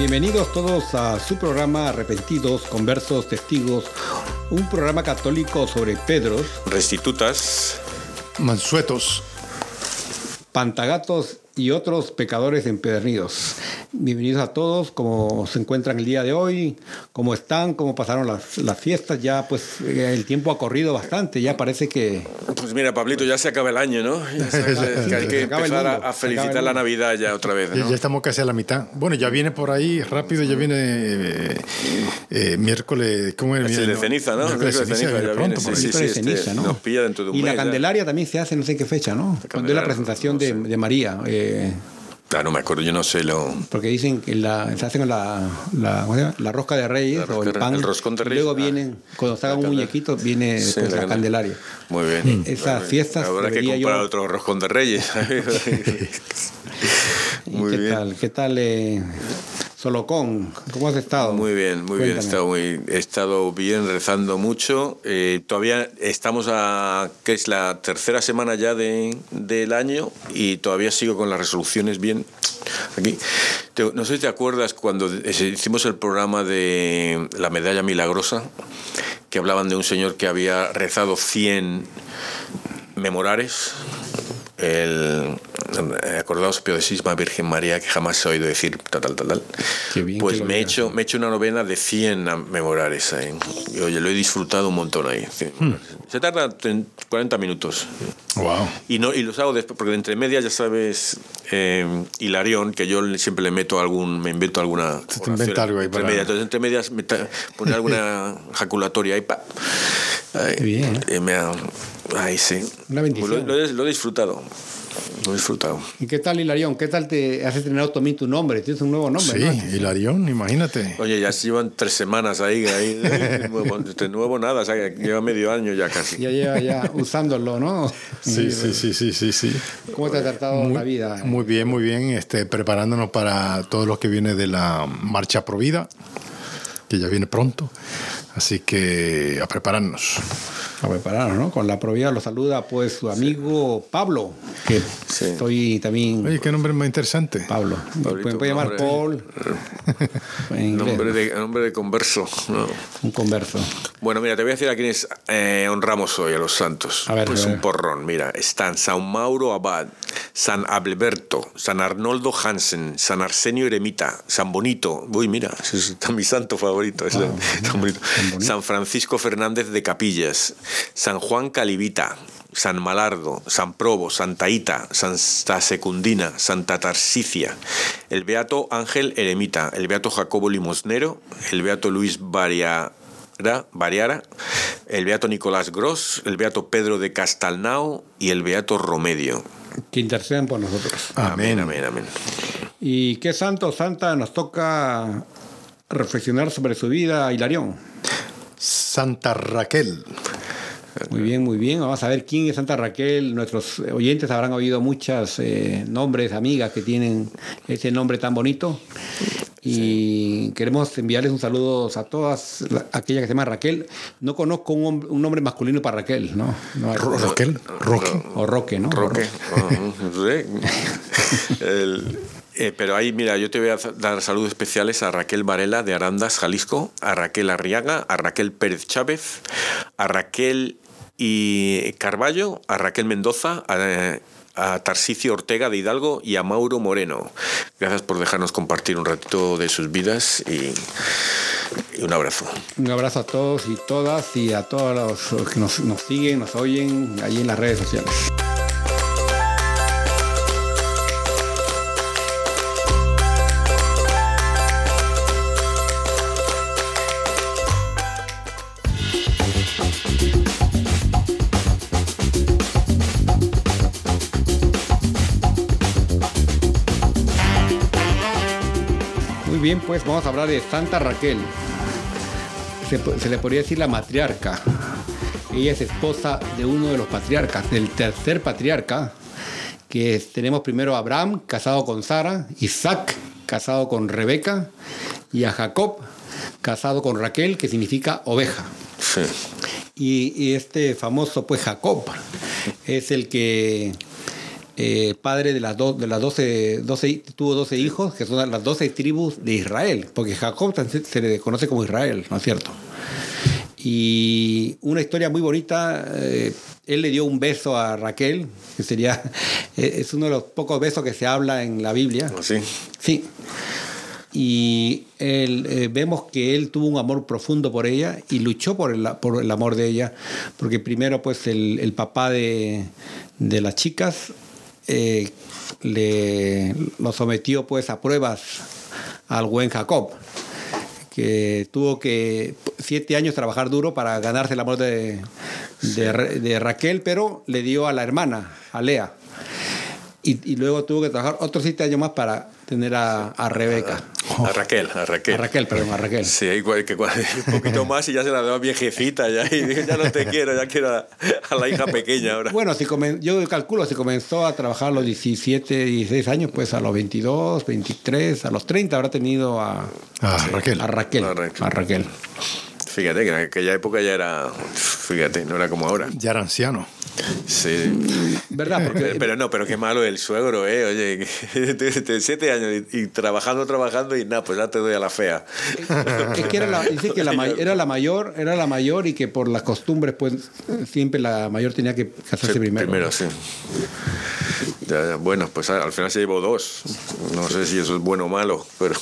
Bienvenidos todos a su programa Arrepentidos, Conversos, Testigos, un programa católico sobre Pedros, Restitutas, Mansuetos. pantagatos y otros pecadores empedernidos. Bienvenidos a todos, cómo se encuentran el día de hoy, cómo están, cómo pasaron las, las fiestas, ya pues eh, el tiempo ha corrido bastante, ya parece que Pues mira, Pablito, ya se acaba el año, ¿no? Ya sabes que hay que Se acaba el empezar a, mundo, a se acaba el felicitar la. Navidad ya otra vez, Ya, ¿no? ya estamos casi a la mitad. Bueno, ya viene por ahí rápido, ya viene eh, eh, miércoles. ¿Cómo es? Es el de ceniza, ¿no? Miércoles de ceniza, ya viene sí, sí, de sí, este, ceniza, ¿no? nos pilla dentro de un Y la mes ya. Candelaria también se hace no sé en qué fecha, ¿no? Cuando es la presentación no de, sé. de María. eh, Ah, no me acuerdo, yo no sé lo... porque dicen que la, se hacen la, la, rosca de reyes o el pan. el roscón de y reyes, Luego ah. vienen, cuando se haga un muñequito, viene Sí, pues, la la candela- Candelaria. Muy bien. Esas fiestas Habrá que comprar yo- otro roscón de reyes. ¿Y Muy qué bien. tal? ¿Qué tal, eh, Solocón? ¿Cómo has estado? Muy bien, muy bien. He estado, muy, he estado bien rezando mucho. Eh, todavía estamos a, que es la tercera semana ya de, del año y todavía sigo con las resoluciones bien. Aquí. Te- no sé si te acuerdas cuando hicimos el programa de la medalla milagrosa, que hablaban de un señor que había rezado 100 memorares. El, acordaos Pío de Sisma, Virgen María, que jamás se ha oído decir tal, tal, tal, tal. Qué bien pues me he, hecho, me he hecho una novena de 100 a- memorares ahí. Y oye, lo he disfrutado un montón ahí. Sí. Se tarda tre- 40 minutos. Wow. Y, no, y los hago después, porque entre medias, ya sabes, eh, Hilarión, que yo siempre le meto algún, me invento alguna. Te inventa algo ahí entre para- medias. Entonces, entre medias, me ta- pone alguna jaculatoria ahí. Pa. Ay, Qué bien. eh, me ha- ay, sí. Una bendición. Lo, lo he, lo he disfrutado. Lo he disfrutado. ¿Y qué tal, Hilarión? ¿Qué tal te has estrenado también tu nombre? Tienes un nuevo nombre, Sí, ¿no? Hilarión, imagínate. Oye, ya se llevan tres semanas ahí, ahí de, nuevo, de nuevo nada, o sea, lleva medio año ya casi. Ya lleva ya usándolo, ¿no? Sí, sí, sí, sí, sí, sí. ¿Cómo te ha tratado la vida? Muy bien, muy bien. Este, preparándonos para todo lo que viene de la marcha Provida, que ya viene pronto. Así que a prepararnos. A prepararnos, ¿no? Con la probidad lo saluda pues su amigo Pablo, que Sí. estoy también... Oye, qué nombre más interesante. Pablo. Pablito, puede, puede llamar nombre- Paul. en Nombre de, nombre de converso. ¿no? Un converso. Bueno, mira, te voy a decir a quiénes eh, honramos hoy, a los santos. A ver, pues a ver. un porrón, mira. Están San Mauro Abad, San Abelberto, San Arnoldo Hansen, San Arsenio Eremita, San Bonito. Uy, mira, ese es está mi santo favorito. ese, tan bonito. San Francisco Fernández de Capillas, San Juan Calivita, San Malardo, San Probo, Santa Ita, Santa Secundina, Santa Tarsicia, el Beato Ángel Eremita, el Beato Jacobo Limosnero, el Beato Luis Varia, Variara, el Beato Nicolás Gross, el Beato Pedro de Castalnao y el Beato Romedio. que intercedan por nosotros. Amén, amén, amén. ¿Y qué santo o santa nos toca reflexionar sobre su vida, Hilarión? Santa Raquel. Muy bien, muy bien. Vamos a ver quién es Santa Raquel. Nuestros oyentes habrán oído muchos eh, nombres, amigas que tienen ese nombre tan bonito. Y queremos enviarles un saludo a todas la- aquellas que se llaman Raquel. No conozco un, un nombre masculino para Raquel, ¿no? no hay- Ro- Raquel. Roque. o Roque, ¿no? Roque. El- eh, pero ahí, mira, yo te voy a dar saludos especiales a Raquel Varela de Arandas, Jalisco, a Raquel Arriaga, a Raquel Pérez Chávez, a Raquel y Carballo, a Raquel Mendoza, a, a Tarsicio Ortega de Hidalgo y a Mauro Moreno. Gracias por dejarnos compartir un ratito de sus vidas y, un abrazo. Un abrazo a todos y todas y a todos los que nos, nos siguen, nos oyen ahí en las redes sociales. Pues vamos a hablar de Santa Raquel. Se, le podría decir la matriarca. Ella es esposa de uno de los patriarcas, del tercer patriarca, que es- tenemos primero a Abraham, casado con Sara, Isaac, casado con Rebeca, y a Jacob, casado con Raquel, que significa oveja. Sí. Y, y este famoso, pues Jacob, es el que eh, padre de las, do- de las 12, 12, tuvo 12 hijos, que son las 12 tribus de Israel, porque Jacob se le conoce como Israel, ¿no es cierto? Y una historia muy bonita, eh, él le dio un beso a Raquel, que sería, eh, es uno de los pocos besos que se habla en la Biblia. Así. Sí. Y él, eh, vemos que él tuvo un amor profundo por ella y luchó por el, por el amor de ella, porque primero pues el, el papá de, de las chicas eh, le, lo sometió pues a pruebas al buen Jacob, que tuvo que siete años trabajar duro para ganarse el amor de, de, Ra- de Raquel, pero le dio a la hermana, a Lea. Y, y luego tuvo que trabajar otros siete años más para tener a, a Rebeca. A Raquel, a Raquel. A Raquel, perdón, a Raquel. Sí, igual que un poquito más y ya se la daba viejecita ya y dije, ya no te quiero, ya quiero a, a la hija pequeña ahora. Bueno, si comen- yo calculo, si comenzó a trabajar a los 17, 16 años, pues a los 22, 23, a los 30 habrá tenido a, Ah, Raquel. a Raquel. A Raquel. A Raquel. Fíjate que en aquella época ya era, fíjate, no era como ahora. Ya era anciano. Sí. ¿Verdad? Porque Pero, no, pero qué malo el suegro, ¿eh? Oye, de, siete años y, y trabajando, trabajando y nada, pues ya te doy a la fea. es que era la, dice que la era la mayor, era la mayor y que por las costumbres, pues siempre la mayor tenía que casarse Sí, primero. Primero, sí. Ya, ya, bueno, pues al final se llevó dos. No sé si eso es bueno o malo, pero...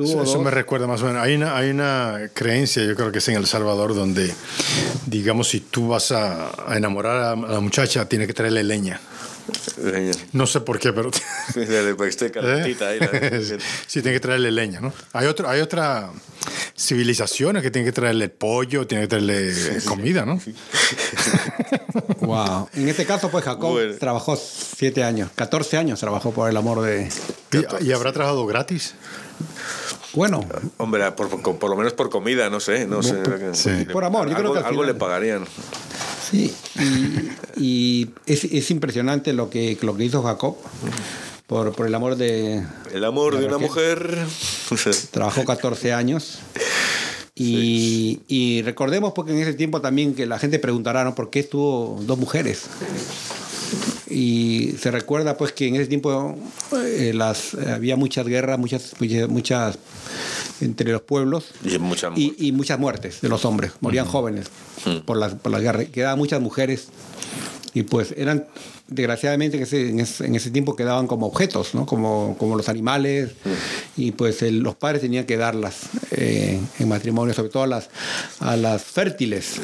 Tuvo Eso, eso dos. me recuerda más o menos. Hay una, hay una creencia, yo creo que es en El Salvador, donde, digamos, si tú vas a, a enamorar a la muchacha, tiene que traerle leña. No sé por qué, pero. Pues estoy calentita ahí. la- sí, tiene que traerle leña, ¿no? Hay, otro, hay otra civilizaciones que tienen que traerle pollo, tienen que traerle comida, ¿no? Wow. En este caso, pues Jacob Bueno. trabajó siete años, 14 años trabajó por el amor de. ¿Y, y habrá trabajado gratis? Bueno, Hombre, por, por, por lo menos por comida, no sé. No sé sí. Por amor, yo creo que al algo final- le pagarían. Sí, y, y es, es impresionante lo que, lo que hizo Jacob por, por el amor de... El amor de una mujer. Trabajó 14 años. Y, y recordemos porque en ese tiempo también que la gente preguntará, ¿no? ¿Por qué tuvo dos mujeres? Y se recuerda pues que en ese tiempo eh, las, había muchas guerras, muchas, muchas, muchas entre los pueblos Y muchas y, y muchas muertes de los hombres. Morían jóvenes por las, por las guerras. Quedaban muchas mujeres y pues eran, desgraciadamente en ese, en ese, en ese tiempo quedaban como objetos, ¿no? como, como los animales y pues el- los padres tenían que darlas eh, en matrimonio, sobre todo a las, a las fértiles,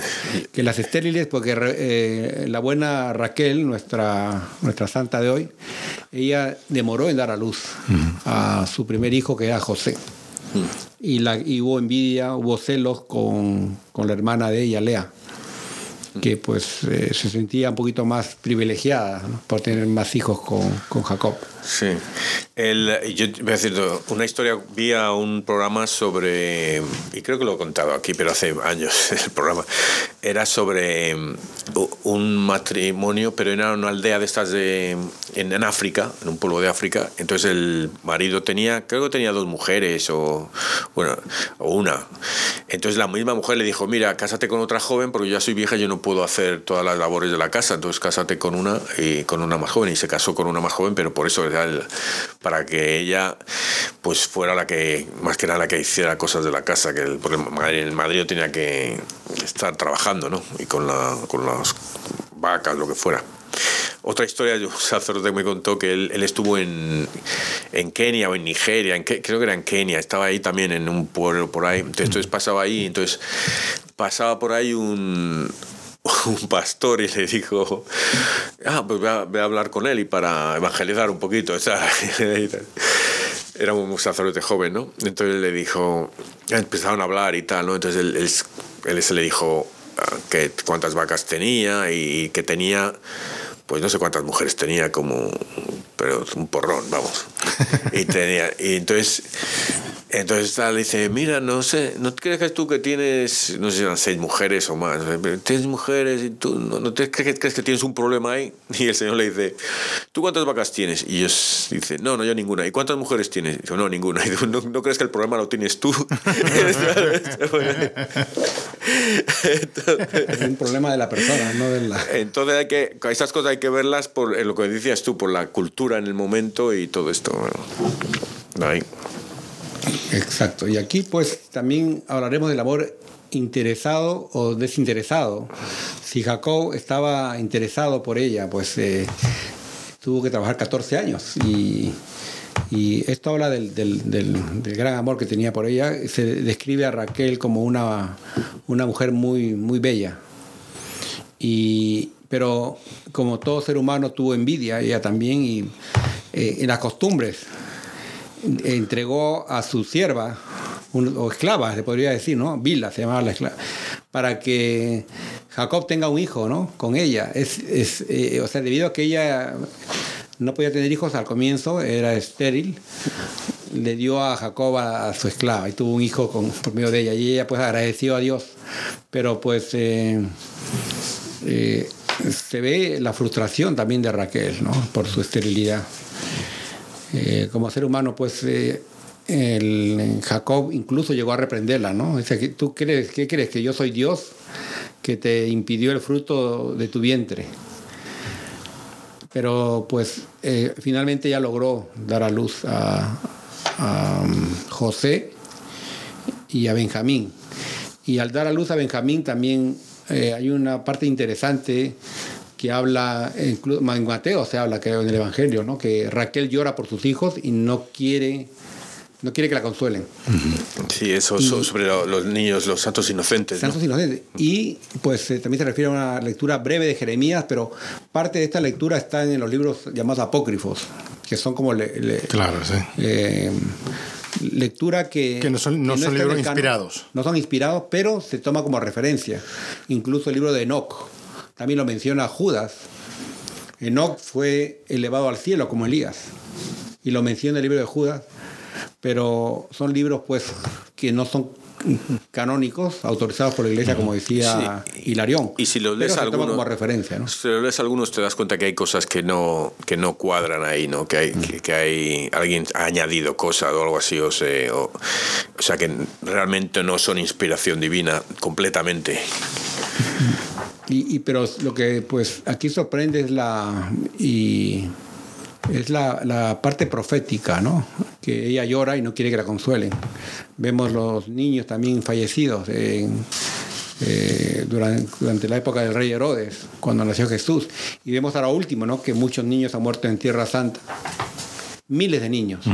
que las estériles, porque eh, la buena Raquel, nuestra, nuestra santa de hoy, ella demoró en dar a luz a su primer hijo que era José. Y, la, y hubo envidia, hubo celos con, con la hermana de ella, Lea. Que pues eh, se sentía un poquito más privilegiada por tener más hijos con, con Jacob. Sí. El, yo voy a decir una historia, vi a un programa sobre, y creo que lo he contado aquí, pero hace años el programa, era sobre un matrimonio, pero era una aldea de estas de, en, en África, en un pueblo de África. Entonces el marido tenía, creo que tenía dos mujeres o, bueno, o una. Entonces la misma mujer le dijo, mira, cásate con otra joven porque yo ya soy vieja yo no puedo hacer todas las labores de la casa, entonces cásate con una y con una más joven. Y se casó con una más joven, pero por eso para que ella pues fuera la que, más que nada la que hiciera cosas de la casa, que el, el marido tenía que estar trabajando, ¿no? Y con, la, con las vacas, lo que fuera. Otra historia, un sacerdote me contó que él, estuvo en, en, Kenia o en Nigeria, creo que era en Kenia, estaba ahí también en un pueblo por ahí, entonces pasaba ahí, entonces pasaba por ahí un, un pastor y le dijo, ah, pues voy a, hablar con él y para evangelizar un poquito. Era un sacerdote joven, ¿no? Entonces le dijo, empezaron a hablar y tal, ¿no? Entonces él, él, se le dijo ah, que cuántas vacas tenía y que tenía, pues no sé cuántas mujeres tenía, como, pero un porrón, vamos. Y tenía, y entonces entonces tal, dice, mira, no sé, ¿no crees tú que tienes, no sé si eran seis mujeres o más, tienes mujeres y tú, ¿no, te crees, que tienes un problema ahí? Y el Señor le dice, ¿tú cuántas vacas tienes? Y ellos dice, no, no, yo ninguna. ¿Y cuántas mujeres tienes? Y no, ninguna. Y ¿no, ¿no crees que el problema lo tienes tú? es un problema de la persona, no de la... Entonces hay que, esas cosas hay que verlas por lo que decías tú, por la cultura en el momento y todo esto. Bueno, ahí. Exacto. Y aquí pues también hablaremos del amor interesado o desinteresado. Si Jacob estaba interesado por ella, pues eh, tuvo que trabajar 14 años y, esto habla del, gran amor que tenía por ella. Se describe a Raquel como una, una mujer muy, muy bella. Y, pero como todo ser humano tuvo envidia, ella también, y eh, en las costumbres entregó a su sierva, o esclava, se podría decir, ¿no? Vila se llamaba la esclava, para que Jacob tenga un hijo, ¿no? Con ella. Es, es eh, o sea, debido a que ella no podía tener hijos al comienzo, era estéril, le dio a Jacob a, su esclava y tuvo un hijo con, por medio de ella. Y ella pues agradeció a Dios. Pero pues eh, eh, se ve la frustración también de Raquel, ¿no? Por su esterilidad. Eh, como ser humano, pues eh, Jacob incluso llegó a reprenderla, ¿no? Dice, ¿tú crees, qué crees? ¿Que yo soy Dios que te impidió el fruto de tu vientre? Pero pues eh, finalmente ya logró dar a luz a, a um, José y a Benjamín. Y al dar a luz a Benjamín también hay una parte interesante que habla, en Mateo se habla creo en el Evangelio, ¿no? que Raquel llora por sus hijos y no quiere, no quiere que la consuelen. Sí, eso sobre los niños, los santos inocentes. Santos inocentes. Y pues eh, también se refiere a una lectura breve de Jeremías, pero parte de esta lectura está en los libros llamados apócrifos, que son como... claro, sí. Eh, lectura que... Que no son, no son libros inspirados. No son inspirados, pero se toma como referencia. Incluso el libro de Enoch también lo menciona Judas. Enoch fue elevado al cielo como Elías. Y lo menciona el libro de Judas. Pero son libros pues que no son canónicos autorizados por la iglesia como decía Hilarión. Y si los lees algunos como referencia ¿no? si los lees algunos te das cuenta que hay cosas que no que no cuadran ahí no que hay que, hay alguien ha añadido cosas o algo así o, sea, o, o sea que realmente no son inspiración divina completamente. Y, pero lo que pues aquí sorprende es la y es la, la, parte profética, ¿no? Que ella llora y no quiere que la consuelen. Vemos los niños también fallecidos eh, durante, durante, la época del rey Herodes, cuando nació Jesús. Y vemos ahora último, ¿no? Que muchos niños han muerto en Tierra Santa. Miles de niños.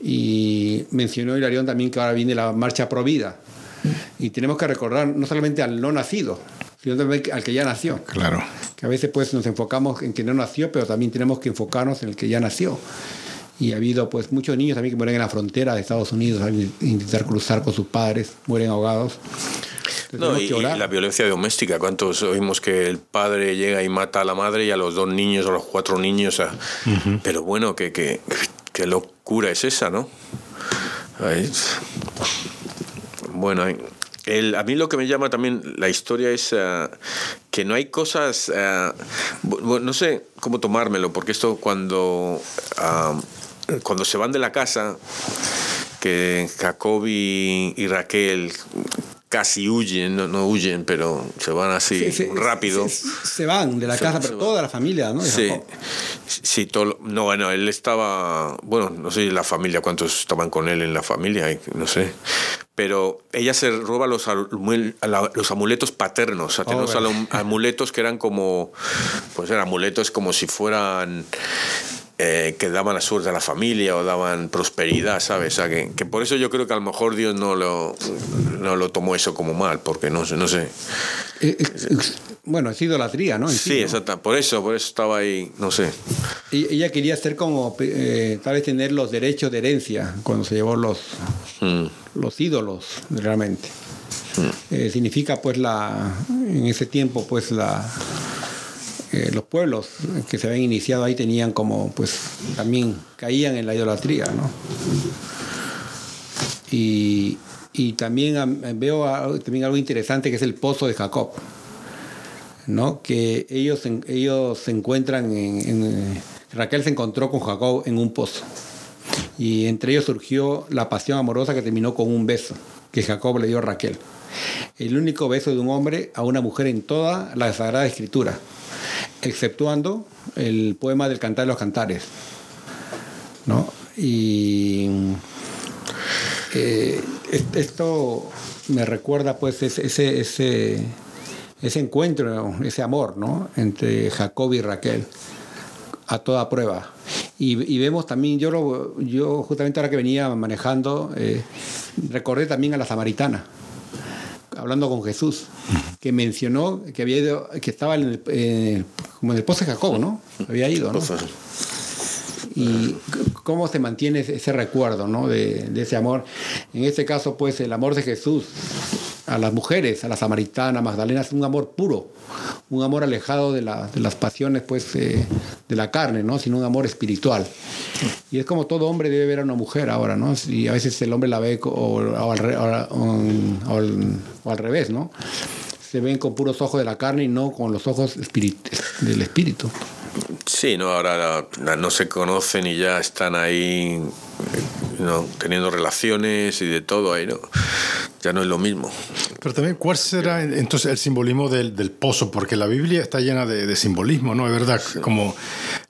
Y mencionó Hilarión también que ahora viene la marcha Provida. Y tenemos que recordar no solamente al no nacido, sino también al que ya nació. Claro. Que a veces pues nos enfocamos en que no nació, pero también tenemos que enfocarnos en el que ya nació. Y ha habido pues muchos niños también que mueren en la frontera de Estados Unidos al intentar cruzar con sus padres, mueren ahogados. No, y, la violencia doméstica. ¿Cuántos oímos que el padre llega y mata a la madre y a los dos niños, a los cuatro niños? Pero bueno, que, que, qué locura es esa, ¿no? Bueno, a mí lo que me llama también la historia es eh, que no hay cosas, eh, no sé cómo tomármelo, porque esto cuando, ah, cuando se van de la casa, que Jacob y Raquel casi huyen, no, huyen, pero se van así rápido. Se, van de la casa, pero toda la familia, ¿no? Sí, sí todo, no, bueno, él estaba, bueno, no sé la familia, cuántos estaban con él en la familia, no sé. Pero ella se roba los, los amuletos paternos, oh, los amuletos que eran como, pues eran amuletos como si fueran eh, que daban la suerte a la familia o daban prosperidad, ¿sabes? O que, que, por eso yo creo que a lo mejor Dios no lo, no lo tomó eso como mal, porque no, no sé. Eh, eh, bueno, es idolatría, ¿no? sí, exacto. Por eso, por eso estaba ahí, no sé. Y ella quería ser como, tal vez tener los derechos de herencia cuando se llevó los, hmm. los ídolos, realmente. Hmm. significa, pues, la, en ese tiempo, pues, la los pueblos que se habían iniciado ahí tenían como, pues también caían en la idolatría, ¿no? Y, y también veo también algo interesante que es el pozo de Jacob, ¿no? Que ellos, ellos se encuentran en, Raquel se encontró con Jacob en un pozo y entre ellos surgió la pasión amorosa que terminó con un beso que Jacob le dio a Raquel. El único beso de un hombre a una mujer en toda la Sagrada Escritura exceptuando el poema del Cantar de los Cantares. ¿no? Y eh, esto me recuerda pues ese, ese, ese, encuentro, ese amor ¿no? entre Jacob y Raquel a toda prueba. Y, vemos también, yo, lo, yo justamente ahora que venía manejando, eh, recordé también a la samaritana hablando con Jesús, que mencionó que había ido, que estaba en el, eh, como en el pozo de Jacob, ¿no? Había ido, ¿no? Y cómo se mantiene ese recuerdo, ¿no? De, de ese amor. En este caso, pues, el amor de Jesús a las mujeres, a la samaritana, Magdalena, es un amor puro, un amor alejado de, las pasiones pues, eh, de la carne, ¿no? sino un amor espiritual. Y es como todo hombre debe ver a una mujer ahora, ¿no? y a veces el hombre la ve o, al, o al, revés, ¿no? se ven con puros ojos de la carne y no con los ojos del espíritu. Sí, no, ahora no se conocen y ya están ahí ¿no? teniendo relaciones y de todo ahí, ¿no? Ya no es lo mismo. Pero también, ¿cuál será entonces el simbolismo del, pozo? Porque la Biblia está llena de, simbolismo, ¿no? Es verdad, como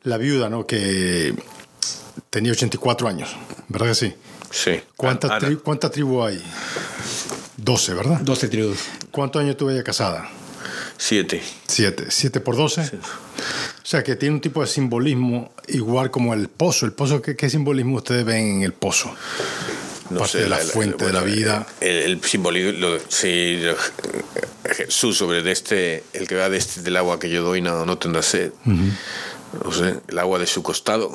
la viuda, ¿no? Que tenía 84 años, ¿verdad que sí? Sí. ¿Cuántas ¿cuánta tribu hay? 12, ¿verdad? 12 tribus. ¿Cuántos años tuve ella casada? Siete. Siete. ¿Siete por doce? Sí. O sea, que tiene un tipo de simbolismo igual como el pozo. ¿El pozo qué, simbolismo ustedes ven en el pozo? No Parte de la, fuente de la vida. El, simbolismo, sí, Jesús sobre este, el que va de este, del agua que yo doy no, no tendrá sed. No sé, el agua de su costado.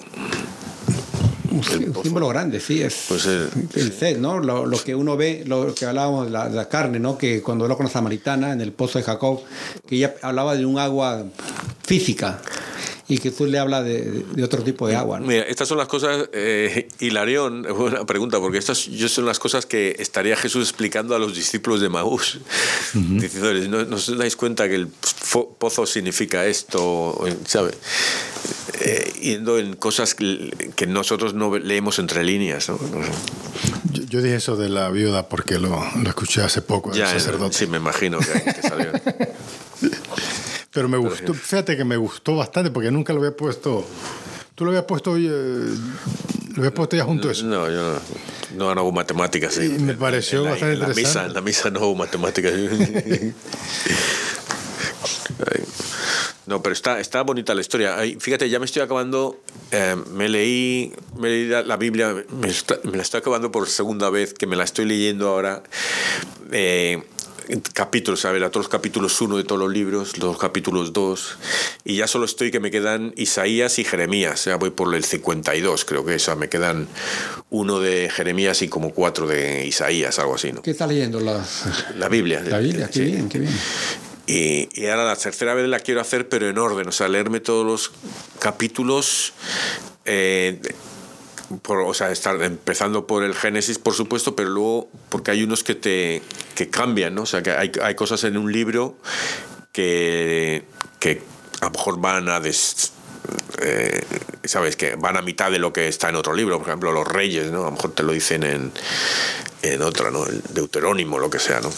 Un, símbolo grande, sí, es pues el, sed, ¿no? Lo, que uno ve, lo que hablábamos de la, carne, ¿no? Que cuando habló con la samaritana en el pozo de Jacob, que ella hablaba de un agua física y que tú le habla de, otro tipo de agua. Mira, estas son las cosas, eh, Hilarión, buena pregunta, porque estas son las cosas que estaría Jesús explicando a los discípulos de Maús, diciendo, ¿no, os dais cuenta que el pozo significa esto? ¿Sabe? Eh, yendo en cosas que, nosotros no leemos entre líneas. Yo, dije eso de la viuda porque lo, escuché hace poco, ya, sacerdote. Sí, me imagino que, que salió. Pero me gustó, fíjate que me gustó bastante porque nunca lo había puesto. ¿Tú lo habías puesto, eh, lo habías puesto ya junto a eso? No, yo no, no hago matemáticas. Y me pareció bastante la interesante. Misa, en la misa no hago matemáticas. No, pero está, está bonita la historia. Fíjate, ya me estoy acabando, eh, me, leí, me leí la Biblia, me, la estoy acabando por segunda vez, que me la estoy leyendo ahora. Eh, capítulos, a ver, a todos los capítulos 1 de todos los libros, los capítulos 2, y ya solo estoy que me quedan Isaías y Jeremías, ya voy por el 52, creo que eso, me quedan uno de Jeremías y como cuatro de Isaías, algo así, ¿no? ¿Qué está leyendo? La, la Biblia. La Biblia, qué bien, qué bien. Y, y, ahora la tercera vez la quiero hacer, pero en orden, o sea, leerme todos los capítulos. Eh, por, o sea, estar empezando por el Génesis, por supuesto, pero luego, porque hay unos que te que cambian, ¿no? O sea, que hay, hay cosas en un libro que, que a lo mejor van a des, eh, sabes que van a mitad de lo que está en otro libro por ejemplo los reyes no a lo mejor te lo dicen en, en otra no el deuterónimo lo que sea no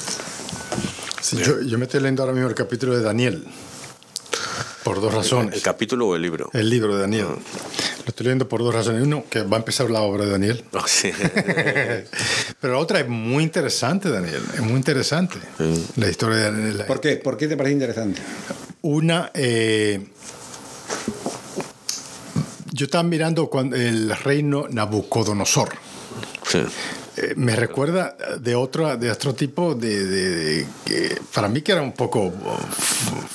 yo, yo, me estoy leyendo ahora mismo el capítulo de Daniel por dos razones el, el capítulo o el libro el libro de Daniel Ah. lo estoy leyendo por dos razones uno que va a empezar la obra de Daniel Oh, sí. pero la otra es muy interesante Daniel es muy interesante la historia de Daniel ¿Por qué? ¿Por qué te parece interesante? una eh, yo estaba mirando cuando el reino Nabucodonosor. Sí. Eh, me recuerda de otro, de otro tipo de, de, de, que para mí que era un poco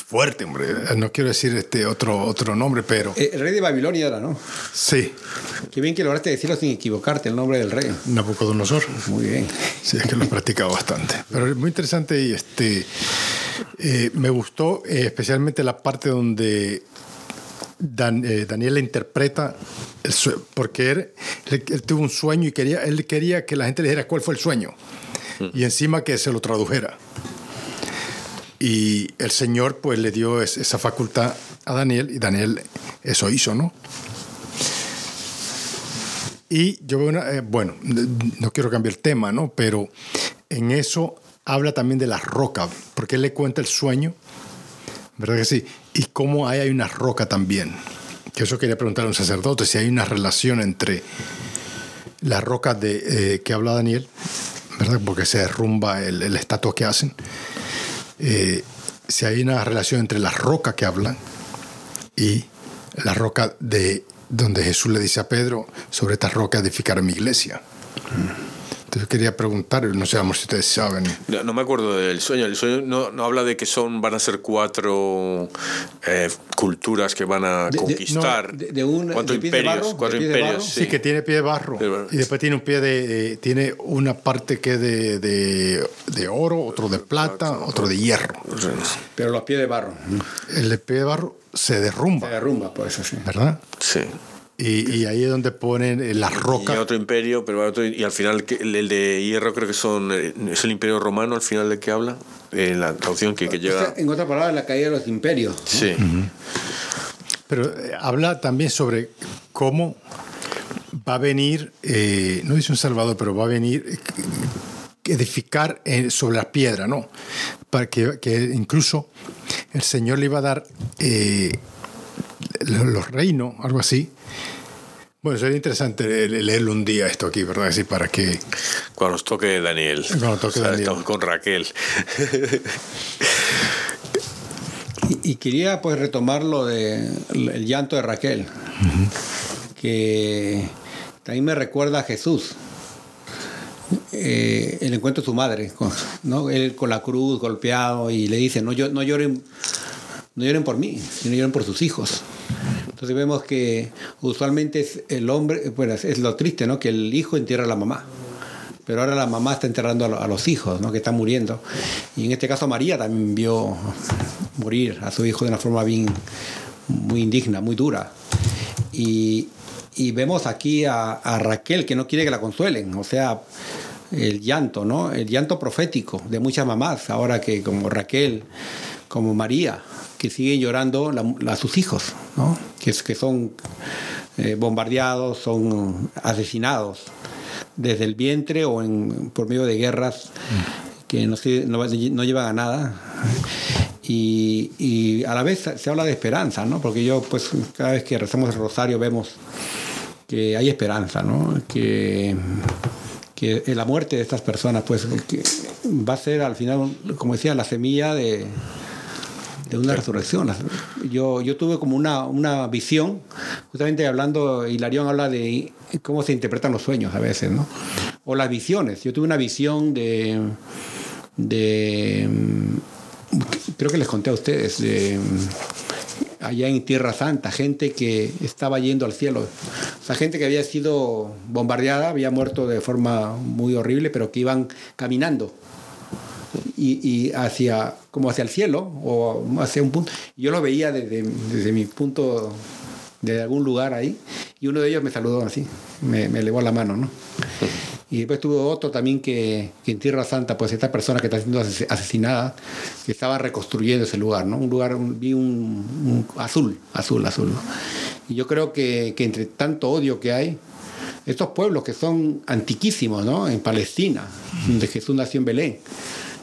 fuerte, hombre. No quiero decir este otro, otro nombre, pero... Eh, el rey de Babilonia era, ¿no? Sí. Qué bien que lograste decirlo sin equivocarte, el nombre del rey. Nabucodonosor. Muy bien. Sí, es que lo he practicado bastante. Pero es muy interesante y este, eh, me gustó especialmente la parte donde Dan, eh, Daniel interpreta el sueño, porque él, él, él, tuvo un sueño y quería, él quería que la gente le dijera cuál fue el sueño y encima que se lo tradujera. Y el Señor pues le dio es, esa facultad a Daniel y Daniel eso hizo, ¿no? Y yo veo una, eh, bueno, no quiero cambiar el tema, ¿no? Pero en eso habla también de la roca, porque él le cuenta el sueño, ¿verdad que sí? Y cómo ahí hay una roca también. Que eso quería preguntar a un sacerdote, si hay una relación entre la roca de, eh, que habla Daniel, ¿verdad? Porque se derrumba el, el estatua que hacen. Eh, si hay una relación entre la roca que hablan y la roca de donde Jesús le dice a Pedro, sobre esta roca edificaré mi iglesia. Entonces quería preguntar, no sé si ustedes saben. No, no, me acuerdo del sueño. El sueño no, no, habla de que son van a ser cuatro eh, culturas que van a de, conquistar. De, no, de un, ¿Cuántos imperios? Barro, cuatro imperios. Sí. sí. que tiene pie de barro. Y después tiene un pie de. Eh, tiene una parte que de, de, de, oro, otro de plata, otro de hierro. Pero los pies de barro. El de pie de barro se derrumba. Se derrumba, por eso sí. ¿Verdad? Sí. Y, y, ahí es donde ponen la roca. Y otro imperio, pero otro, y al final el, el, de hierro creo que son es el imperio romano al final de que habla, en la traducción que, que llega. En otra palabra, la caída de los imperios. ¿no? Sí. Uh -huh. Pero eh, habla también sobre cómo va a venir, eh, no dice un salvador, pero va a venir eh, edificar sobre la piedra, ¿no? Para que, que incluso el Señor le iba a dar eh, los reinos, algo así. Bueno, sería interesante leerlo un día esto aquí, ¿verdad? Así para que... Cuando nos toque Daniel. Cuando toque o sea, Daniel. Estamos con Raquel. y, y, quería pues retomar lo de el llanto de Raquel, uh -huh. que también me recuerda a Jesús. Eh, el encuentro de su madre, con, ¿no? Él con la cruz golpeado y le dice, no, no, lloren, no lloren por mí, sino lloren por sus hijos. Entonces vemos que usualmente es el hombre, bueno, es lo triste, ¿no? Que el hijo entierra a la mamá. Pero ahora la mamá está enterrando a los hijos, ¿no? Que están muriendo. Y en este caso María también vio morir a su hijo de una forma bien, muy indigna, muy dura. Y, y vemos aquí a, a, Raquel que no quiere que la consuelen, o sea, el llanto, ¿no? El llanto profético de muchas mamás, ahora que como Raquel, como María, que siguen llorando la, a sus hijos, ¿no? Que, que son eh, bombardeados, son asesinados desde el vientre o en, por medio de guerras que no, no, no llevan a nada. Y, a la vez se habla de esperanza, ¿no? Porque yo, pues, cada vez que rezamos el rosario vemos que hay esperanza, ¿no? Que, que la muerte de estas personas, pues, va a ser al final, como decía, la semilla de, de una resurrección. Yo, yo tuve como una, una visión, justamente hablando, Hilarión habla de cómo se interpretan los sueños a veces, ¿no? O las visiones. Yo tuve una visión de, de mm, creo que les conté a ustedes, de mm, allá en Tierra Santa, gente que estaba yendo al cielo. O sea, gente que había sido bombardeada, había muerto de forma muy horrible, pero que iban caminando. Y, y hacia, como hacia el cielo, o hacia un punto. Yo lo veía desde, desde mi punto, de algún lugar ahí, y uno de ellos me saludó así, me, me elevó la mano, ¿no? Y después tuvo otro también que, que, en Tierra Santa, pues esta persona que está siendo asesinada, que estaba reconstruyendo ese lugar, ¿no? Un lugar, un, vi un, un, azul, azul, azul. ¿no? Y yo creo que, que, entre tanto odio que hay, estos pueblos que son antiquísimos, ¿no? En Palestina, donde Jesús nació en Belén.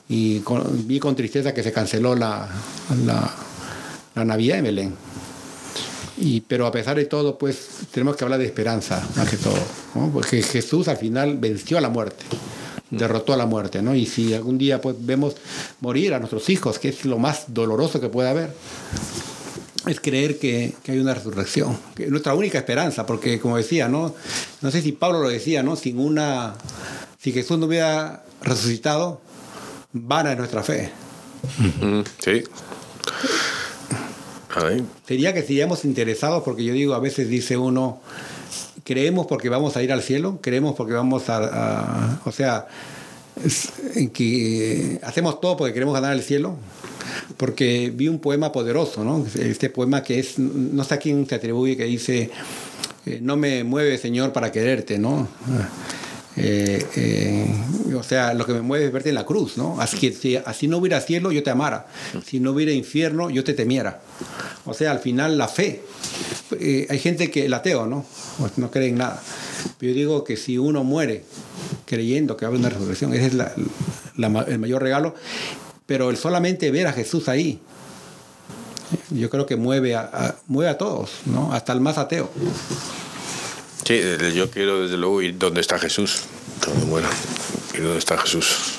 Y con, vi con tristeza que se canceló la, la, la Navidad en Belén. Y, pero a pesar de todo, pues tenemos que hablar de esperanza, más que todo. ¿no? Porque Jesús al final venció a la muerte, derrotó a la muerte. ¿no? Y si algún día pues, vemos morir a nuestros hijos, que es lo más doloroso que puede haber, es creer que, que hay una resurrección. Que es nuestra única esperanza, porque como decía, ¿no? no sé si Pablo lo decía, ¿no? Sin una, si Jesús no hubiera resucitado, vana es nuestra fe. Sí. Ay. Sería que seríamos interesados, porque yo digo, a veces dice uno, creemos porque vamos a ir al cielo, creemos porque vamos a, a o sea, en que hacemos todo porque queremos ganar el cielo, porque vi un poema poderoso, ¿no? Este poema que es, no sé a quién se atribuye, que dice, eh, no me mueve Señor para quererte, ¿no? Eh, eh, o sea, lo que me mueve es verte en la cruz, ¿no? Así que si así no hubiera cielo, yo te amara. Si no hubiera infierno, yo te temiera. O sea, al final la fe. Eh, hay gente que, el ateo, ¿no? Pues no cree en nada. Yo digo que si uno muere creyendo que haber una resurrección, ese es el mayor regalo. Pero el solamente ver a Jesús ahí, yo creo que mueve a, mueve a todos, ¿no? Hasta el más ateo. Sí, yo quiero desde luego ir donde está Jesús. Bueno, ir donde está Jesús.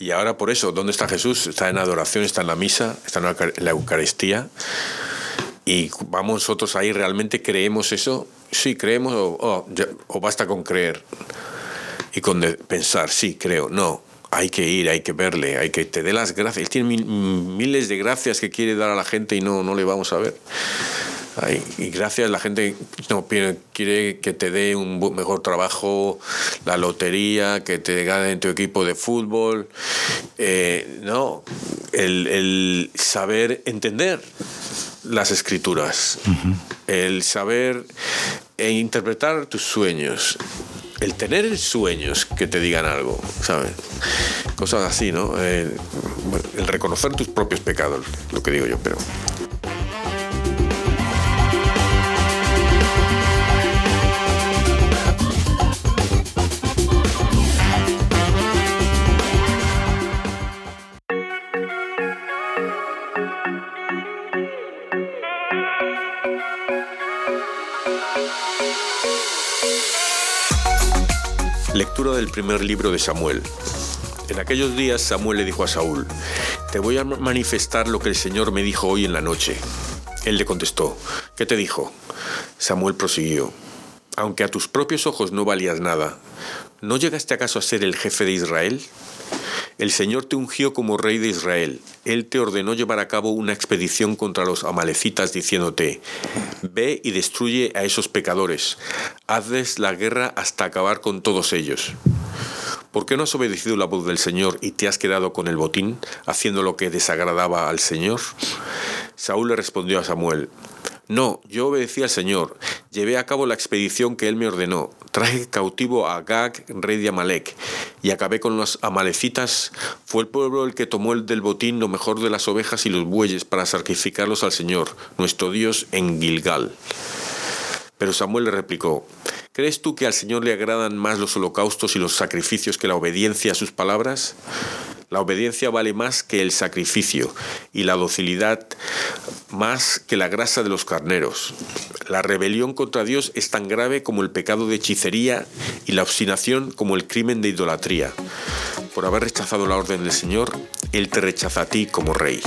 Y ahora por eso, ¿dónde está Jesús? Está en adoración, está en la misa, está en la Eucaristía. Y vamos nosotros ahí, ¿realmente creemos eso? Sí, creemos o, o, o basta con creer y con pensar, sí, creo. No, hay que ir, hay que verle, hay que te dé las gracias. Él tiene mil, miles de gracias que quiere dar a la gente y no, no le vamos a ver. Ay, y gracias, la gente no quiere que te dé un mejor trabajo, la lotería, que te gane en tu equipo de fútbol, eh, no, el, el, saber entender las escrituras, uh -huh. el saber e interpretar tus sueños, el tener sueños que te digan algo, ¿sabes? Cosas así, ¿no? El, el reconocer tus propios pecados, lo que digo yo, pero... Lectura del primer libro de Samuel. En aquellos días Samuel le dijo a Saúl, Te voy a manifestar lo que el Señor me dijo hoy en la noche. Él le contestó, ¿qué te dijo? Samuel prosiguió, Aunque a tus propios ojos no valías nada, ¿no llegaste acaso a ser el jefe de Israel? El Señor te ungió como rey de Israel. Él te ordenó llevar a cabo una expedición contra los amalecitas diciéndote, ve y destruye a esos pecadores, hazles la guerra hasta acabar con todos ellos. ¿Por qué no has obedecido la voz del Señor y te has quedado con el botín, haciendo lo que desagradaba al Señor? Saúl le respondió a Samuel, no, yo obedecí al Señor, llevé a cabo la expedición que Él me ordenó, traje cautivo a Gag, rey de Amalek, y acabé con los amalecitas. Fue el pueblo el que tomó el del botín lo mejor de las ovejas y los bueyes para sacrificarlos al Señor, nuestro Dios, en Gilgal. Pero Samuel le replicó, ¿crees tú que al Señor le agradan más los holocaustos y los sacrificios que la obediencia a sus palabras? La obediencia vale más que el sacrificio y la docilidad más que la grasa de los carneros. La rebelión contra Dios es tan grave como el pecado de hechicería y la obstinación como el crimen de idolatría. Por haber rechazado la orden del Señor, Él te rechaza a ti como rey.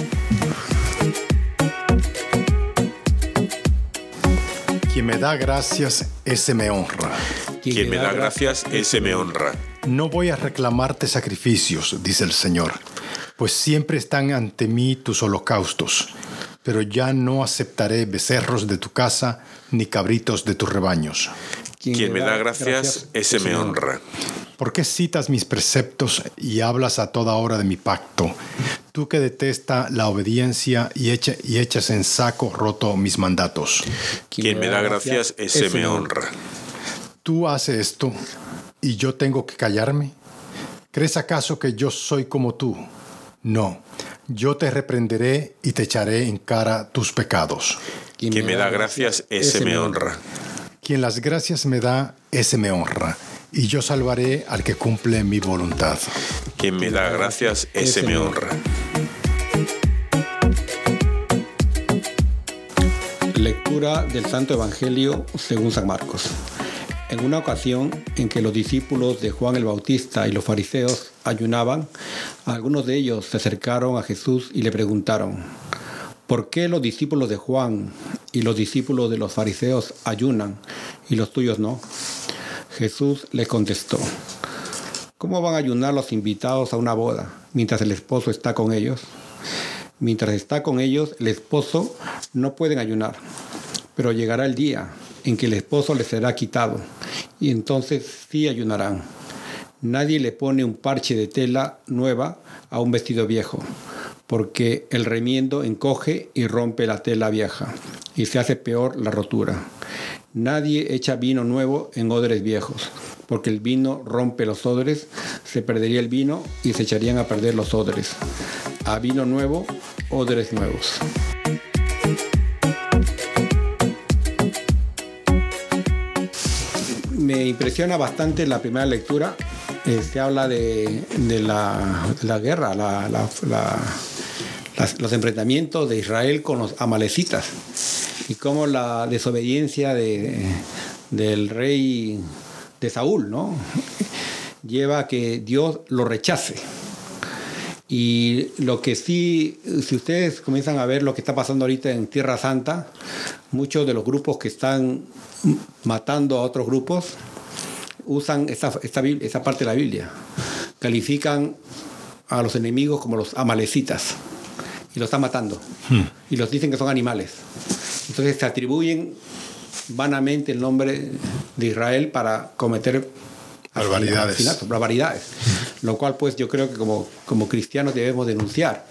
Quien me da gracias, ese me honra. Quien, Quien me da gracias, ese me honra. No voy a reclamarte sacrificios, dice el Señor, pues siempre están ante mí tus holocaustos, pero ya no aceptaré becerros de tu casa ni cabritos de tus rebaños. Quien, me da gracias, ese me honra. ¿Por qué citas mis preceptos y hablas a toda hora de mi pacto? Tú que detesta la obediencia y, y echas en saco roto mis mandatos. Quien me da gracias, ese me honra. Tú haces esto y yo tengo que callarme? ¿Crees acaso que yo soy como tú? No, yo te reprenderé y te echaré en cara tus pecados. Quien, me da gracias, ese me honra. Quien las gracias me da, ese me honra. Y yo salvaré al que cumple mi voluntad. Quien me da gracias, ese me honra. Lectura del Santo Evangelio según San Marcos. En una ocasión en que los discípulos de Juan el Bautista y los fariseos ayunaban, algunos de ellos se acercaron a Jesús y le preguntaron, ¿por qué los discípulos de Juan y los discípulos de los fariseos ayunan y los tuyos no? Jesús les contestó, ¿cómo van a ayunar los invitados a una boda mientras el esposo está con ellos? Mientras está con ellos, el esposo no pueden ayunar, pero llegará el día en que el esposo les será quitado, y entonces sí ayunarán. Nadie le pone un parche de tela nueva a un vestido viejo, porque el remiendo encoge y rompe la tela vieja, y se hace peor la rotura. Nadie echa vino nuevo en odres viejos, porque el vino rompe los odres, se perdería el vino y se echarían a perder los odres. A vino nuevo, odres nuevos. Me impresiona bastante la primera lectura. Eh, se habla de, la, guerra, los enfrentamientos de Israel con los amalecitas y cómo la desobediencia del rey de Saúl ¿no? lleva a que Dios lo rechace. Y lo que sí, si ustedes comienzan a ver lo que está pasando ahorita en Tierra Santa, muchos de los grupos que están matando a otros grupos usan esa, esa parte de la Biblia. Califican a los enemigos como los amalecitas y los están matando. Hmm. Y los dicen que son animales. Entonces se atribuyen vanamente el nombre de Israel para cometer barbaridades. barbaridades. Lo cual pues yo creo que como, como cristianos debemos denunciar,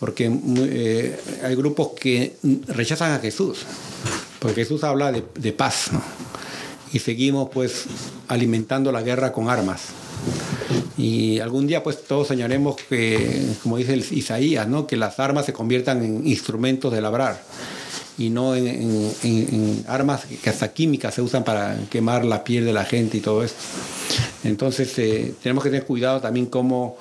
porque eh, hay grupos que rechazan a Jesús, porque Jesús habla de, paz, y seguimos pues alimentando la guerra con armas. Y algún día pues todos soñaremos que, como dice el Isaías, ¿no? que las armas se conviertan en instrumentos de labrar y no en, armas que hasta químicas se usan para quemar la piel de la gente y todo esto. Entonces eh, tenemos que tener cuidado también cómo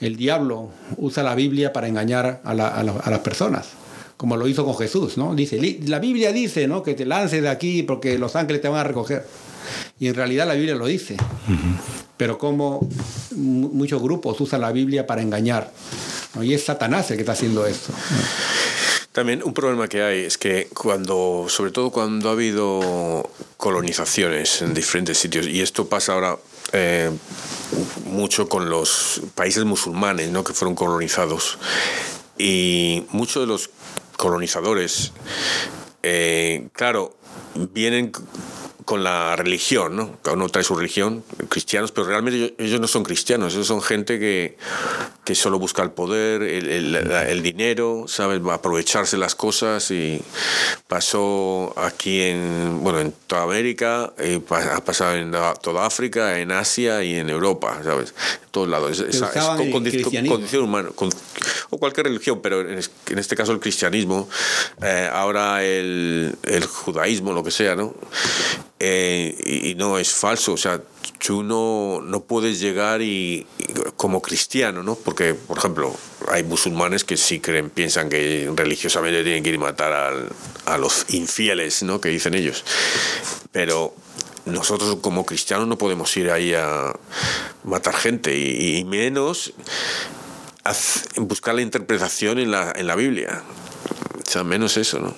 el diablo usa la Biblia para engañar a, las personas como lo hizo con Jesús, ¿no? Dice, la Biblia dice, ¿no? Que te lances de aquí porque los ángeles te van a recoger. Y en realidad la Biblia lo dice. Pero como muchos grupos usan la Biblia para engañar. Y es Satanás el que está haciendo esto. También un problema que hay es que cuando, sobre todo cuando ha habido colonizaciones en diferentes sitios, y esto pasa ahora eh, mucho con los países musulmanes ¿no? que fueron colonizados, y muchos de los colonizadores, eh, claro, vienen con la religión, ¿no? Cada uno trae su religión, cristianos, pero realmente ellos no son cristianos, ellos son gente que, que solo busca el poder, el, el, dinero, ¿sabes? Aprovecharse las cosas y pasó aquí en, bueno, en toda América, eh, ha pasado en toda África, en Asia y en Europa, ¿sabes? En todos lados. Es, condición humana, o cualquier religión, pero en este caso el cristianismo, eh, ahora el, el judaísmo, lo que sea, ¿no? Eh, y no es falso, o sea, tú no, no puedes llegar y, como cristiano, ¿no? Porque, por ejemplo, hay musulmanes que sí creen, piensan que religiosamente tienen que ir a matar al, a los infieles, ¿no? Que dicen ellos. Pero nosotros como cristianos no podemos ir ahí a matar gente y, menos buscar la interpretación en la, en la Biblia. O sea, menos eso, ¿no?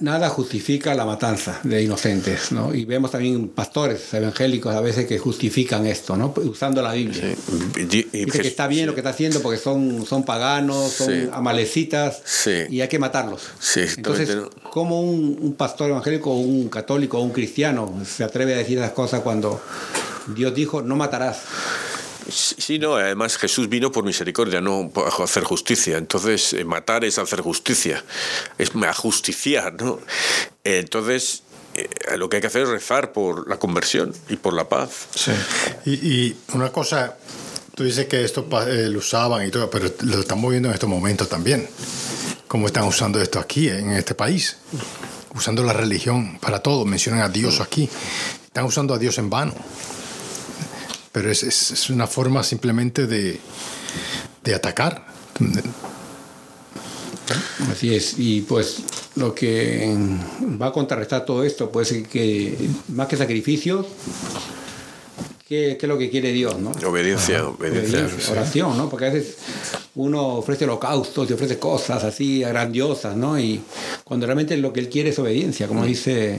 Nada justifica la matanza de inocentes, ¿no? Y vemos también pastores evangélicos a veces que justifican esto, ¿no? Usando la Biblia. Dice que está bien lo que está haciendo porque son, son paganos, son Sí. amalecitas y hay que matarlos. Entonces, ¿cómo un, un pastor evangélico un católico o un cristiano se atreve a decir esas cosas cuando Dios dijo no matarás? Sí, no, además Jesús vino por misericordia, no por hacer justicia. Entonces, eh, matar es hacer justicia, es ajusticiar, ¿no? Entonces, eh, lo que hay que hacer es rezar por la conversión y por la paz. Sí. Y, una cosa, tú dices que esto eh, lo usaban y todo, pero lo estamos viendo en estos momentos también. Cómo están usando esto aquí, en este país. Usando la religión para todo. Mencionan a Dios aquí. Están usando a Dios en vano. Pero es, es- es una forma simplemente de, de atacar. Así es, y pues lo que va a contrarrestar todo esto, pues es que más que sacrificios, ¿qué, qué es lo que quiere Dios? ¿no? Obediencia, obediencia. Obediencia, oración, ¿no? Porque a veces uno ofrece holocaustos y ofrece cosas así grandiosas, ¿no? Y cuando realmente lo que él quiere es obediencia, como dice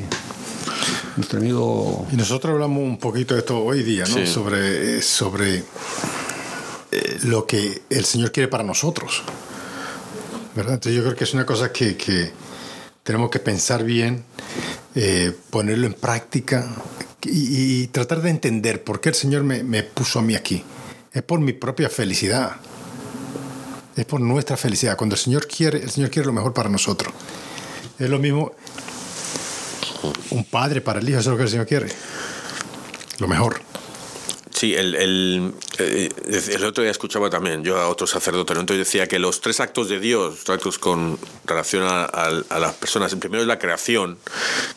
nuestro amigo Y nosotros hablamos un poquito de esto hoy día, ¿no? Sí. Sobre, sobre eh, lo que el Señor quiere para nosotros. ¿Verdad? Entonces yo creo que es una cosa que, que tenemos que pensar bien, eh, ponerlo en práctica y, y tratar de entender por qué el Señor me, me puso a mí aquí. Es por mi propia felicidad. Es por nuestra felicidad. Cuando el Señor quiere, el Señor quiere lo mejor para nosotros. Es lo mismo un padre para el hijo, eso es lo que el Señor quiere. Lo mejor. Sí, el, el, eh, el otro día escuchaba también yo a otro sacerdote, ¿no? entonces decía que los tres actos de Dios, los actos con relación a, las personas, el primero es la creación,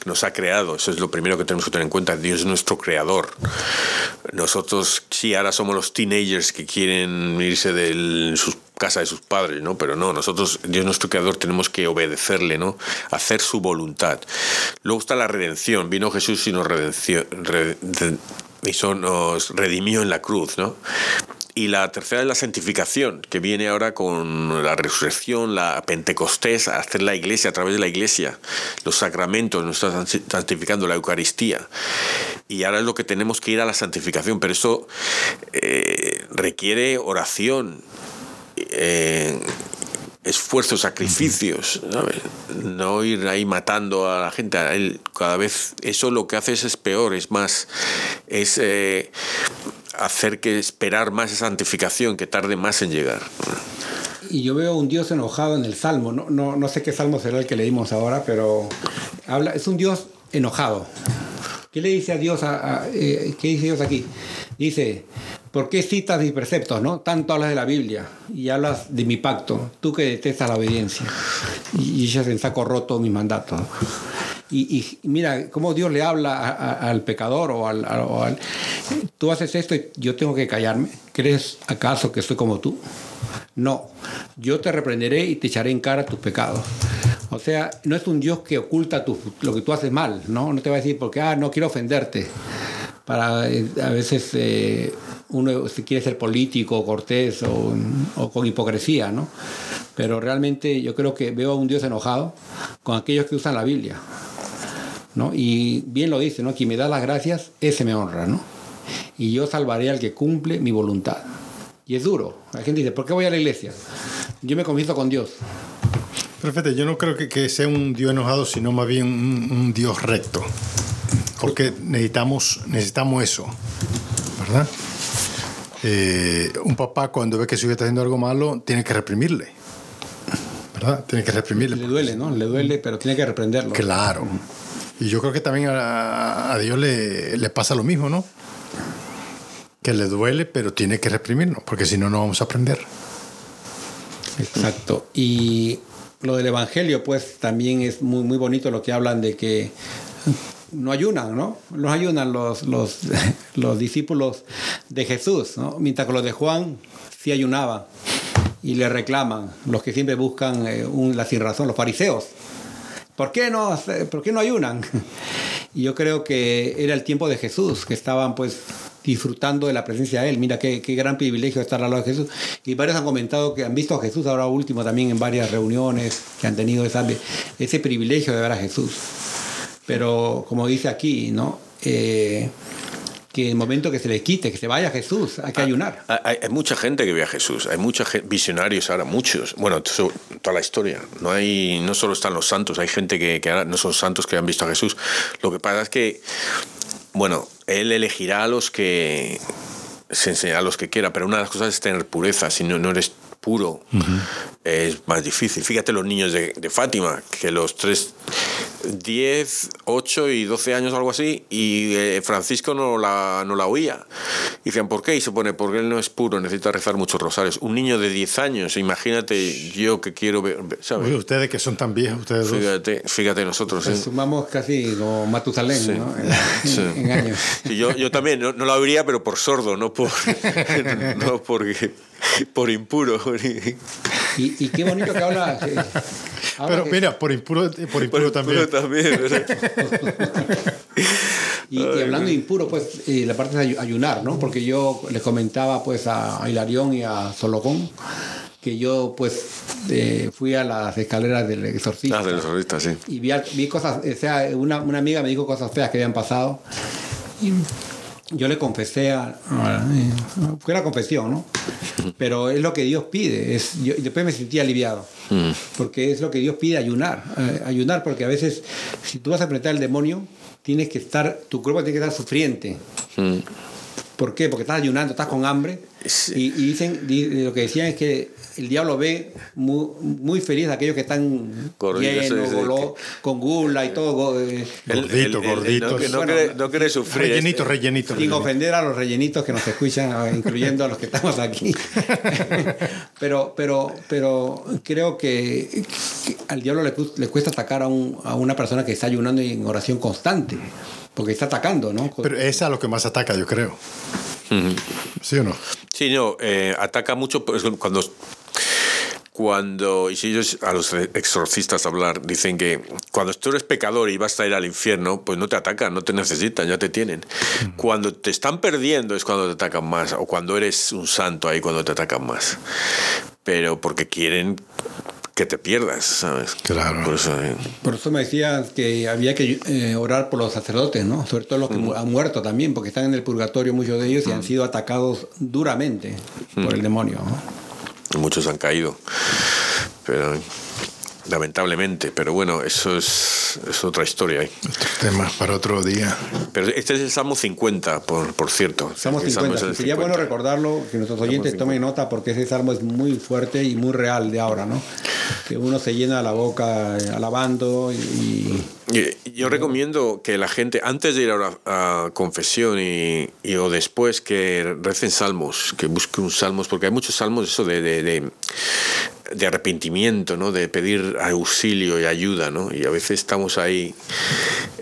que nos ha creado, eso es lo primero que tenemos que tener en cuenta, Dios es nuestro creador. Nosotros sí, ahora somos los teenagers que quieren irse de sus casa de sus padres, ¿no? Pero no, nosotros, Dios nuestro creador, tenemos que obedecerle, ¿no? Hacer su voluntad. Luego está la redención. Vino Jesús y nos redenció, nos redimió en la cruz, ¿no? Y la tercera es la santificación, que viene ahora con la resurrección, la Pentecostés, hacer la iglesia a través de la iglesia, los sacramentos, nos está santificando la Eucaristía. Y ahora es lo que tenemos que ir a la santificación, pero eso eh, requiere oración, eh, esfuerzos, sacrificios, ¿sabes? no ir ahí matando a la gente. A él, cada vez eso lo que hace es, es peor, es más, es eh, hacer que esperar más esa santificación, que tarde más en llegar. Y yo veo un Dios enojado en el Salmo. No, no, no sé qué Salmo será el que leímos ahora, pero habla, es un Dios enojado. ¿Qué le dice a Dios? A, a- eh, ¿Qué dice Dios aquí? Dice, ¿por qué citas mis preceptos? ¿no? Tanto hablas de la Biblia y hablas de mi pacto, tú que detestas la obediencia y, echas en saco roto mis mandatos. Y, mira cómo Dios le habla al pecador o al, Tú haces esto y yo tengo que callarme. ¿Crees acaso que soy como tú? No, yo te reprenderé y te echaré en cara tus pecados. O sea, no es un Dios que oculta lo que tú haces mal, ¿no? No te va a decir porque, ah, no quiero ofenderte. Para, eh, a veces eh, uno si quiere ser político, cortés o, con hipocresía, ¿no? Pero realmente yo creo que veo a un Dios enojado con aquellos que usan la Biblia, ¿no? Y bien lo dice, ¿no? Quien me da las gracias, ese me honra, ¿no? Y yo salvaré al que cumple mi voluntad. Y es duro. La gente dice, ¿por qué voy a la iglesia? Yo me confieso con Dios. Pero fíjate, yo no creo que, que sea un Dios enojado, sino más bien un, un Dios recto. Porque necesitamos, necesitamos eso, ¿verdad? Eh, un papá cuando ve que su hijo está haciendo algo malo, tiene que reprimirle, ¿verdad? Tiene que reprimirle. Le duele, ¿no? Le duele, pero tiene que reprenderlo. Claro. Y yo creo que también a, a Dios le, le pasa lo mismo, ¿no? Que le duele, pero tiene que reprimirnos, porque si no, no vamos a aprender. Exacto. Y lo del Evangelio, pues también es muy, muy bonito lo que hablan de que no ayunan, ¿no? No ayunan los, los, los discípulos de Jesús, ¿no? Mientras que los de Juan sí ayunaban y le reclaman, los que siempre buscan eh, un- la sin razón, los fariseos. ¿Por qué, no, ¿Por qué no ayunan? Y yo creo que era el tiempo de Jesús, que estaban pues disfrutando de la presencia de Él. Mira qué, qué gran privilegio estar al lado de Jesús. Y varios han comentado que han visto a Jesús ahora último también en varias reuniones que han tenido esa, ese privilegio de ver a Jesús. Pero como dice aquí, ¿no? Eh, que en el momento que se le quite, que se vaya Jesús, hay que ayunar. Hay, hay mucha gente que ve a Jesús, hay muchos visionarios ahora, muchos. Bueno, to- toda la historia. No hay, no solo están los santos, hay gente que, que ahora no son santos que han visto a Jesús. Lo que pasa es que, bueno, él elegirá a los que se enseñará a los que quiera, pero una de las cosas es tener pureza. Si no, no eres puro, es más difícil. Fíjate los niños de, de Fátima, que los tres, 10, 8 y 12 años o algo así, y eh, Francisco no la, no la oía. Y decían, ¿por qué? Y se pone, porque él no es puro, necesita rezar muchos rosarios. Un niño de 10 años, imagínate yo que quiero ver, ¿sabes? Uy, ustedes que son tan viejos, ustedes dos. Fíjate, fíjate nosotros. Pues ¿eh? sumamos casi como Matusalén, Sí, ¿no? En, sí. en años. Sí, yo, yo también, no, no la oiría, pero por sordo, no por, no porque, por impuro. Y, y qué bonito que habla. que- habla Pero que- mira, por impuro, por Por impuro también. impuro. Y, y hablando de impuro, pues eh, la parte de ayu- ayunar, ¿no? Porque yo les comentaba pues a Hilarión y a Solocón que yo pues eh, fui a las escaleras del exorcista Ah, de los artistas, sí. y vi, al- vi cosas, o sea, una, una amiga me dijo cosas feas que habían pasado y yo le confesé a, fue la confesión, ¿no? Pero es lo que Dios pide, es, yo, y después me sentí aliviado, Mm. porque es lo que Dios pide, ayunar, eh, ayunar, porque a veces si tú vas a enfrentar al demonio, tienes que estar, tu cuerpo tiene que estar sufriente. ¿Por qué? Porque estás ayunando, estás con hambre. Y, y dicen, di- lo que decían es que el diablo ve muy, muy feliz a aquellos que están llenos, con gula y todo. eh, Gordito, gordito. No, que no, quiere, no quiere sufrir. Rellenito, este. rellenito. sin rellenito. ofender a los rellenitos que nos escuchan, incluyendo a los que estamos aquí. pero, pero, pero creo que, que al diablo le, cu- le cuesta atacar a, un- a una persona que está ayunando y en oración constante, porque está atacando, ¿no? Pero es a lo que más ataca, yo creo. ¿Sí o no? Sí, no, eh, ataca mucho pues, cuando cuando y si ellos a los exorcistas hablar dicen que cuando tú eres pecador y vas a ir al infierno pues no te atacan no te necesitan ya te tienen cuando te están perdiendo es cuando te atacan más o cuando eres un santo ahí cuando te atacan más pero porque quieren que te pierdas sabes Claro. por eso eh, Por eso me decían que había que eh, orar por los sacerdotes, ¿no? Sobre todo los que mu- han muerto también, porque están en el purgatorio muchos de ellos y han sido atacados duramente por el demonio. ¿no? muchos han caído pero lamentablemente pero bueno eso es, es otra historia ahí. Otro tema para otro día. Pero este es el Salmo 50, por, por cierto. Salmo El Salmo 50. es el Sería 50. bueno recordarlo, que nuestros oyentes 50. tomen nota, porque ese salmo es muy fuerte y muy real de ahora, ¿no? Que uno se llena la boca eh, alabando y, Y- Yo recomiendo que la gente, antes de ir a, la- a confesión y, y- o después, que recen salmos, que busquen un salmos, porque hay muchos salmos eso de, de, de- de arrepentimiento, ¿no? de pedir auxilio y ayuda, ¿no? y a veces estamos ahí,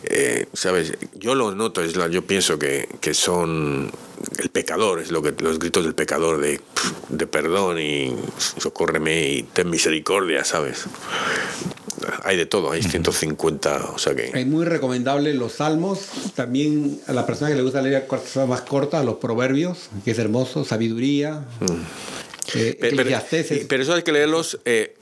eh, ¿sabes? Yo lo noto, es la, yo pienso que, que son el pecador, es lo que los gritos del pecador de, de perdón y socórreme y ten misericordia, ¿sabes? Hay de todo, hay 150, o sea que... Es muy recomendable los salmos, también a las personas que les gusta leer cosas más cortas, los proverbios, que es hermoso, sabiduría. Eh, Pe- Pero, pero eso hay que leerlos eh,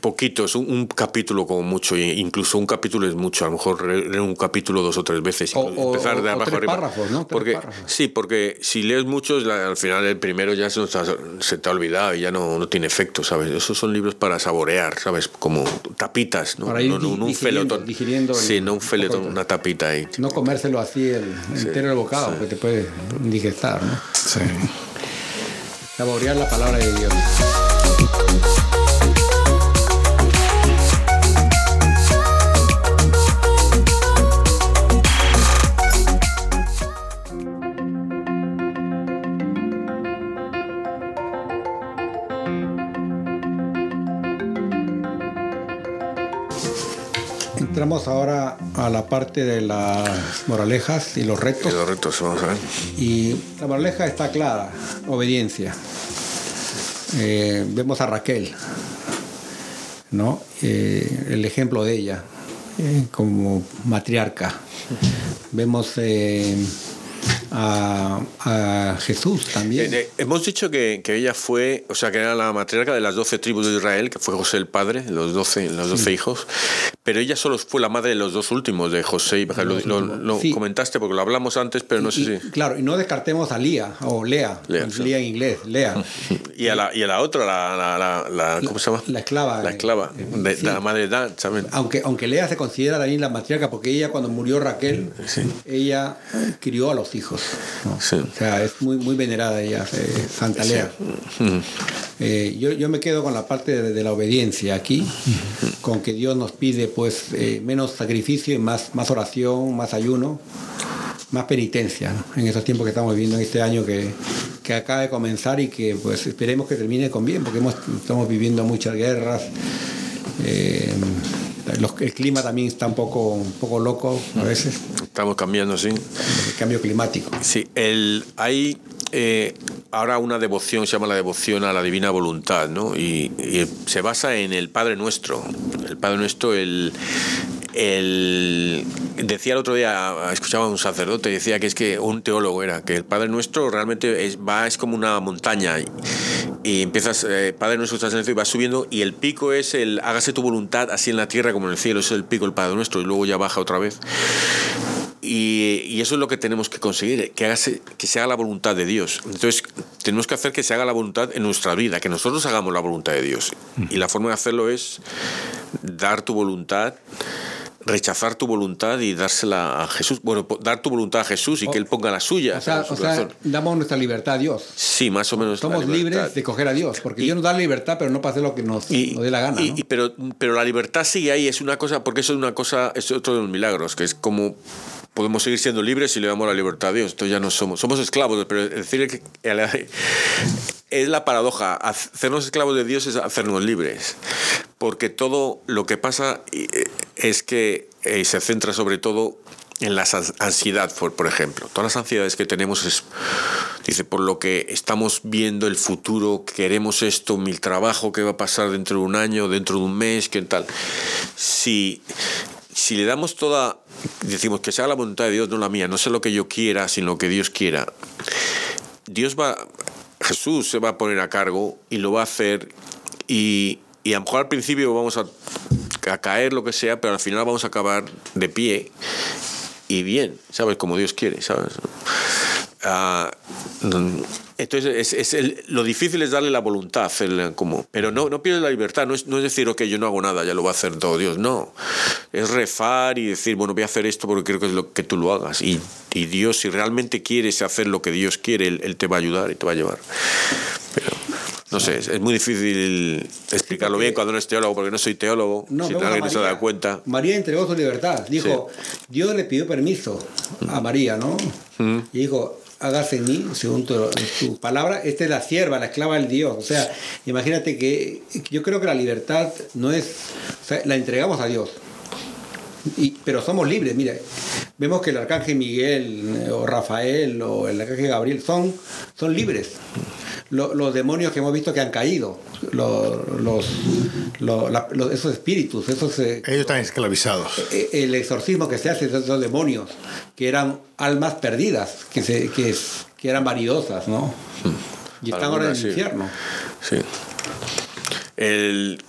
poquitos, un, un capítulo como mucho, incluso un capítulo es mucho, a lo mejor leer un capítulo dos o tres veces, O- incluso o- empezar de o abajo tres arriba. párrafos, ¿no? Tres Porque, párrafos. sí, porque si lees muchos, la- al final el primero ya se, nos ha- se te ha olvidado y ya no, no tiene efecto, ¿sabes? Esos son libros para saborear, ¿sabes? Como tapitas, ¿no? Para ir no, no, un digiriendo- feletón. digiriendo el- sí, no un feletón, una tapita ahí. no comérselo así el, entero el bocado, porque te puede indigestar, ¿no? Sí. Saborear la palabra de Dios. Entramos ahora a la parte de las moralejas y los Y retos. los retos, vamos a ver. Y la moraleja está clara, obediencia. Eh, vemos a Raquel, ¿no? Eh, el ejemplo de ella eh, como matriarca. Vemos a, a Jesús también. Eh, eh, hemos dicho que, que, ella fue, o sea, que era la matriarca de las doce tribus de Israel, que fue José el padre, los doce, los doce sí. hijos, pero ella solo fue la madre de los dos últimos, de José y Lo, lo, lo sí. comentaste porque lo hablamos antes, pero no y, sé si. Claro, y no descartemos a Lía, o Lea, Lea, en inglés, Lea. y, a la, y a la otra, la, la, la, ¿cómo se llama? La esclava. La esclava, de, la madre de Dan, ¿saben? Aunque, aunque Lea se considera también la matriarca, porque ella cuando murió Raquel, ella crió a los hijos. ¿No? O sea, es muy, muy venerada ella, eh, Santa Lea. Eh, yo, yo, me quedo con la parte de, de la obediencia aquí, con que Dios nos pide pues eh, menos sacrificio y más, más oración, más ayuno, más penitencia ¿no? en esos tiempos que estamos viviendo en este año que, que acaba de comenzar y que pues esperemos que termine con bien, porque hemos, estamos viviendo muchas guerras. Los, el clima también está un poco, un poco loco a veces. Estamos cambiando, sí. El cambio climático. Sí, el, hay eh, ahora una devoción, se llama la devoción a la divina voluntad, ¿no? Y, y se basa en el Padre Nuestro. El Padre Nuestro, el, el, decía el otro día, escuchaba a un sacerdote, decía que es que un teólogo era, que el Padre Nuestro realmente es, va, es como una montaña y, y empiezas, eh, Padre Nuestro estás en el cielo y vas subiendo y el pico es el hágase tu voluntad así en la tierra como en el cielo, es el pico el Padre Nuestro y luego ya baja otra vez. Y, y, eso es lo que tenemos que conseguir, que, hágase, que se haga la voluntad de Dios. Entonces, tenemos que hacer que se haga la voluntad en nuestra vida, que nosotros hagamos la voluntad de Dios. Y la forma de hacerlo es dar tu voluntad rechazar tu voluntad y dársela a Jesús. Bueno, dar tu voluntad a Jesús y que Él ponga la suya. O sea, o sea damos nuestra libertad a Dios. Sí, más o menos. Somos libres de coger a Dios, porque y, Dios nos da la libertad, pero no para hacer lo que nos, y, nos dé la gana. Y, ¿no? pero, pero la libertad sigue ahí, es una cosa, porque eso es una cosa, es otro de los milagros, que es como podemos seguir siendo libres si le damos la libertad a Dios. Entonces ya no somos, somos esclavos, pero decir que es la paradoja. Hacernos esclavos de Dios es hacernos libres. Porque todo lo que pasa es que eh, se centra sobre todo en la ansiedad, por, ejemplo. Todas las ansiedades que tenemos es, dice, por lo que estamos viendo el futuro, queremos esto, mi trabajo, qué va a pasar dentro de un año, dentro de un mes, qué tal. Si, si le damos toda, decimos que sea la voluntad de Dios, no la mía, no sé lo que yo quiera, sino lo que Dios quiera, Dios va, Jesús se va a poner a cargo y lo va a hacer y, y a lo mejor al principio vamos a, a, caer lo que sea, pero al final vamos a acabar de pie y bien, ¿sabes? Como Dios quiere, ¿sabes? Uh, entonces, es, lo difícil es darle la voluntad, el, como, pero no, no pierdes la libertad, no es, no es decir, ok, yo no hago nada, ya lo va a hacer todo Dios, no. Es refar y decir, bueno, voy a hacer esto porque creo que es lo que tú lo hagas. Y, y Dios, si realmente quieres hacer lo que Dios quiere, él, él, te va a ayudar y te va a llevar. Pero, no sé, es, es muy difícil explicarlo bien cuando no es teólogo, porque no soy teólogo, no, si alguien no se da cuenta. María entregó su libertad, dijo, sí. Dios le pidió permiso a María, ¿no? Mm. Y dijo, hágase en mí según tu, tu, palabra. Esta es la sierva, la esclava del Dios. O sea, imagínate que yo creo que la libertad no es, o sea, la entregamos a Dios. Y, pero somos libres, mira, vemos que el arcángel Miguel o Rafael o el arcángel Gabriel son, son libres. Los, los demonios que hemos visto que han caído, los, los, los esos espíritus, esos... Eh, Ellos están esclavizados. El exorcismo que se hace de esos demonios, que eran almas perdidas, que, se, que, que eran vanidosas, ¿no? Y están ahora en el sí. infierno. Sí. El,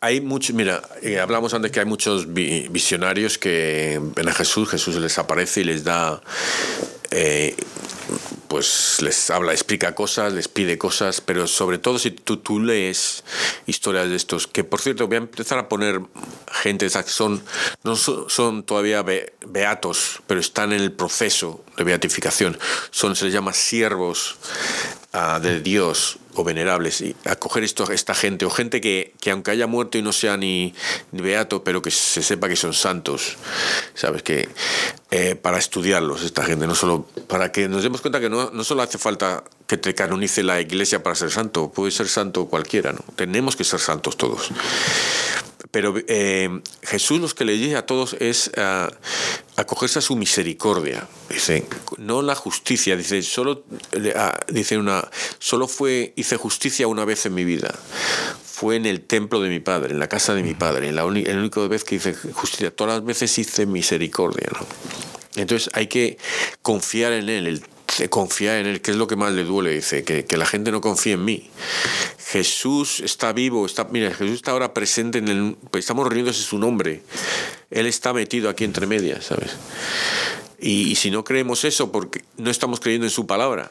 hay mucho, mira, eh, hablamos antes que hay muchos vi visionarios que ven a Jesús, Jesús les aparece y les da, eh, pues les habla, explica cosas, les pide cosas, pero sobre todo si tú, tú lees historias de estos, que por cierto voy a empezar a poner gente que son, no son, son todavía be, beatos, pero están en el proceso de beatificación, son, se les llama siervos uh, de Dios o venerables. Y acoger esto, esta gente o gente que, que aunque haya muerto y no sea ni, ni, beato pero que se sepa que son santos sabes que eh, para estudiarlos esta gente no solo para que nos demos cuenta que no, no solo hace falta que te canonice la iglesia para ser santo puede ser santo cualquiera no tenemos que ser santos todos pero eh, Jesús los que le dice a todos es uh, acogerse a su misericordia. Dice, no la justicia. Dice, solo, uh, dice una, solo fue, hice justicia una vez en mi vida. Fue en el templo de mi padre, en la casa de mi padre. En la, la única vez que hice justicia. Todas las veces hice misericordia. ¿no? Entonces hay que confiar en Él, el confiar en Él, que es lo que más le duele, dice, que, que la gente no confía en mí. Jesús está vivo, está, mira, Jesús está ahora presente en el, estamos reuniéndose su nombre. Él está metido aquí entre medias, ¿sabes? Y, y, si no creemos eso, porque no estamos creyendo en su palabra.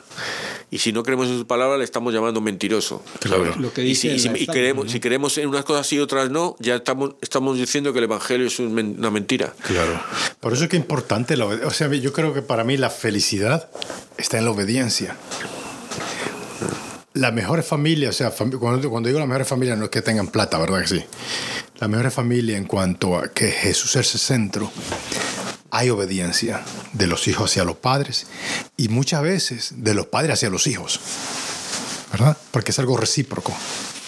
Y si no creemos en su palabra, le estamos llamando mentiroso. Claro. Lo que Y, dice si, y si- la y Estampa, creemos, ¿no? si creemos en unas cosas sí y otras no, ya estamos, estamos diciendo que el Evangelio es una mentira. Claro. Por eso es que es importante la obediencia. O sea, yo creo que para mí la felicidad está en la obediencia. Las mejores familias, o sea, fam- cuando, cuando digo las mejores familias no es que tengan plata, ¿verdad que sí? Las mejores familias en cuanto a que Jesús es el centro, hay obediencia de los hijos hacia los padres y muchas veces de los padres hacia los hijos, ¿verdad? Porque es algo recíproco.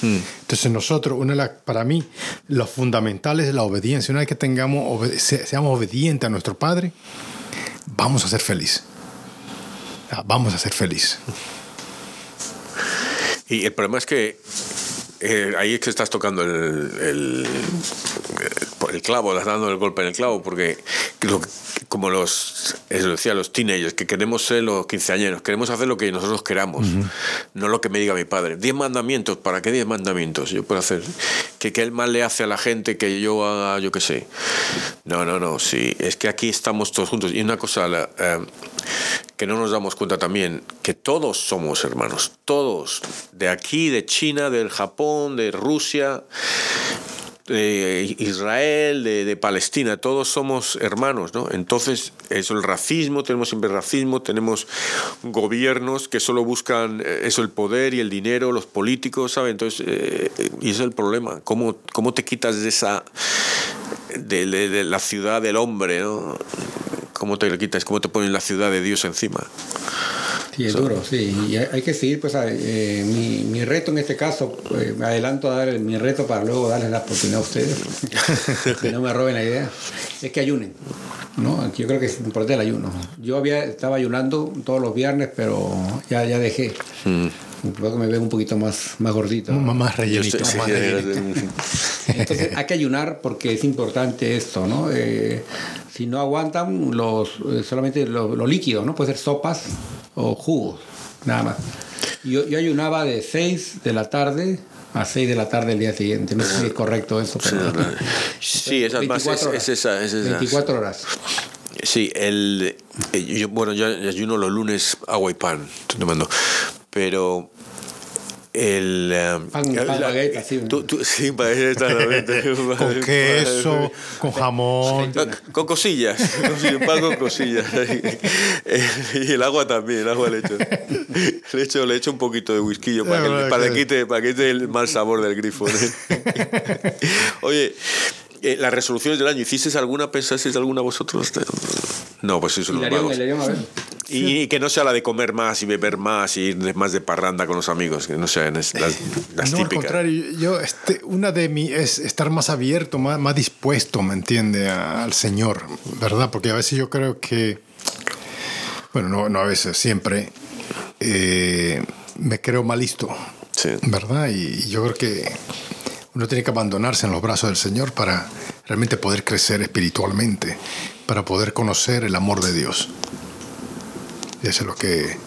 Entonces nosotros, una de las- para mí, lo fundamental es la obediencia. Una vez que tengamos, obede- se- seamos obedientes a nuestro Padre, vamos a ser felices. Ah, Vamos a ser felices. Y el problema es que eh, ahí es que estás tocando el, el, el clavo, estás dando el golpe en el clavo, porque lo- como los, eso decía, los teenagers, que queremos ser los quinceañeros, queremos hacer lo que nosotros queramos, no lo que me diga mi padre. Diez mandamientos, ¿para qué diez mandamientos? Yo puedo hacer, que, que él mal le hace a la gente que yo haga, yo qué sé. No, no, no, sí, es que aquí estamos todos juntos. Y una cosa, la, eh, que no nos damos cuenta también que todos somos hermanos, todos, de aquí, de China, del Japón, de Rusia, de Israel, de, de Palestina, todos somos hermanos, ¿no? Entonces, eso, el racismo, tenemos siempre racismo, tenemos gobiernos que solo buscan eh, eso, el poder y el dinero, los políticos, ¿sabes? Entonces, eh, y es el problema, ¿cómo, cómo te quitas de esa, de, de- de la ciudad del hombre, ¿no? ¿Cómo te lo quitas? ¿Cómo te ponen la ciudad de Dios encima? Sí, es duro, sí. Y hay que seguir, pues, a- eh, mi, mi reto en este caso, eh, me adelanto a dar el- mi reto para luego darles la oportunidad a ustedes, que no me roben la idea, es que ayunen, ¿no? Yo creo que es importante el ayuno. Yo había, estaba ayunando todos los viernes, pero ya, ya dejé. Luego me veo un poquito más, más gordito. Más, rellenito. estoy- más sí, rellenito. Entonces hay que ayunar porque es importante esto, ¿no? Eh, si no aguantan los eh, solamente lo, lo líquido, ¿no? Puede ser sopas o jugos, nada más. Yo, yo ayunaba de 6 de la tarde a 6 de la tarde el día siguiente. No sé si es correcto eso, pero... Sí, esa es más, es, 24 horas. es esa, es esa. 24 horas. Sí, el, eh, yo, bueno, yo ayuno los lunes agua y pan, pero el... eh, Pan- pan la- baguette, así. tú- tú- sí, baguette, exactamente. Con queso, con jamón. Ah, Con cosillas, con- pan con cosillas. Eh, Y el agua también, el agua le echo. Le echo, le echo un poquito de whisky para, que, para, que- quite, para que quite el mal sabor del grifo. Oye, eh, las resoluciones del año, ¿hicisteis alguna? ¿Pensasteis alguna vosotros? No, pues eso Y no. Y, y que no sea la de comer más y beber más y ir más de parranda con los amigos, que no sean es- las, las No, al típicas. contrario, yo, este, una de mí es estar más abierto, más, más dispuesto, ¿me entiende? a- al Señor, ¿verdad? Porque a veces yo creo que, bueno, no, no a veces, siempre, eh, me creo mal listo, Sí. ¿verdad? Y, y yo creo que uno tiene que abandonarse en los brazos del Señor para realmente poder crecer espiritualmente, para poder conocer el amor de Dios. Y eso es lo que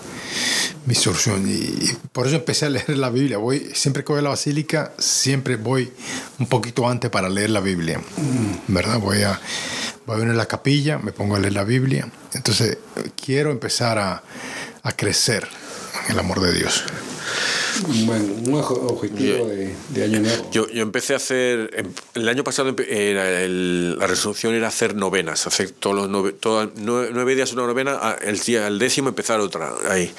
mi solución. Y, por eso empecé a leer la Biblia. Voy, siempre que voy a la basílica, siempre voy un poquito antes para leer la Biblia. ¿Verdad? Voy a, voy a venir a la capilla, me pongo a leer la Biblia. Entonces, quiero empezar a, a crecer en el amor de Dios. Un buen un objetivo de, de año nuevo. Yo, yo empecé a hacer. em- El año pasado empe- era el- la resolución era hacer novenas, hacer todos los nove- todas- nueve, nueve días una novena, el, día, el décimo empezar otra. Ahí.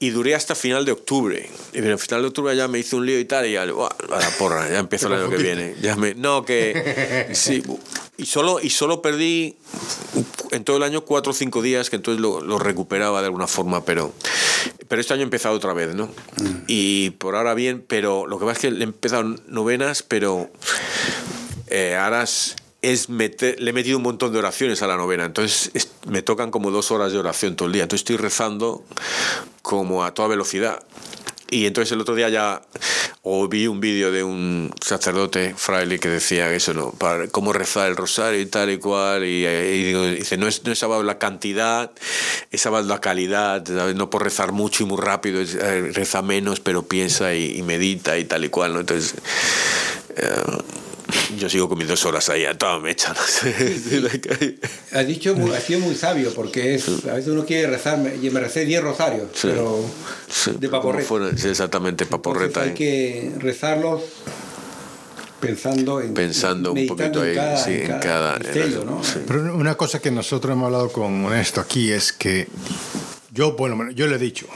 Y duré hasta final de octubre. Y en el final de octubre ya me hice un lío y tal, y ya, "Buah, a la porra, ya empiezo el año que viene. Ya me, no, que. Sí, y solo, y solo perdí en todo el año cuatro o cinco días, que entonces lo, lo recuperaba de alguna forma, pero. Pero este año he empezado otra vez, ¿no? Y por ahora bien, pero lo que pasa es que he empezado novenas, pero eh, ahora es, es meter- le he metido un montón de oraciones a la novena, entonces es- me tocan como dos horas de oración todo el día, entonces estoy rezando como a toda velocidad. Y entonces el otro día ya vi un vídeo de un sacerdote fraile que decía eso, ¿no? Para cómo rezar el rosario y tal y cual. Y, dice, no es, no es la cantidad, es la calidad. No por rezar mucho y muy rápido, eh, reza menos, pero piensa y, medita y tal y cual, ¿no? Entonces. Eh, yo sigo dos horas ahí, a toda mecha. ha dicho, ha sido muy sabio, porque es, a veces uno quiere rezar, y me recé 10 rosarios, pero de paporreta. exactamente, paporreta. hay que rezarlos pensando en pensando un poquito ahí en cada, pero una cosa que nosotros hemos hablado con esto aquí es que yo bueno yo le he dicho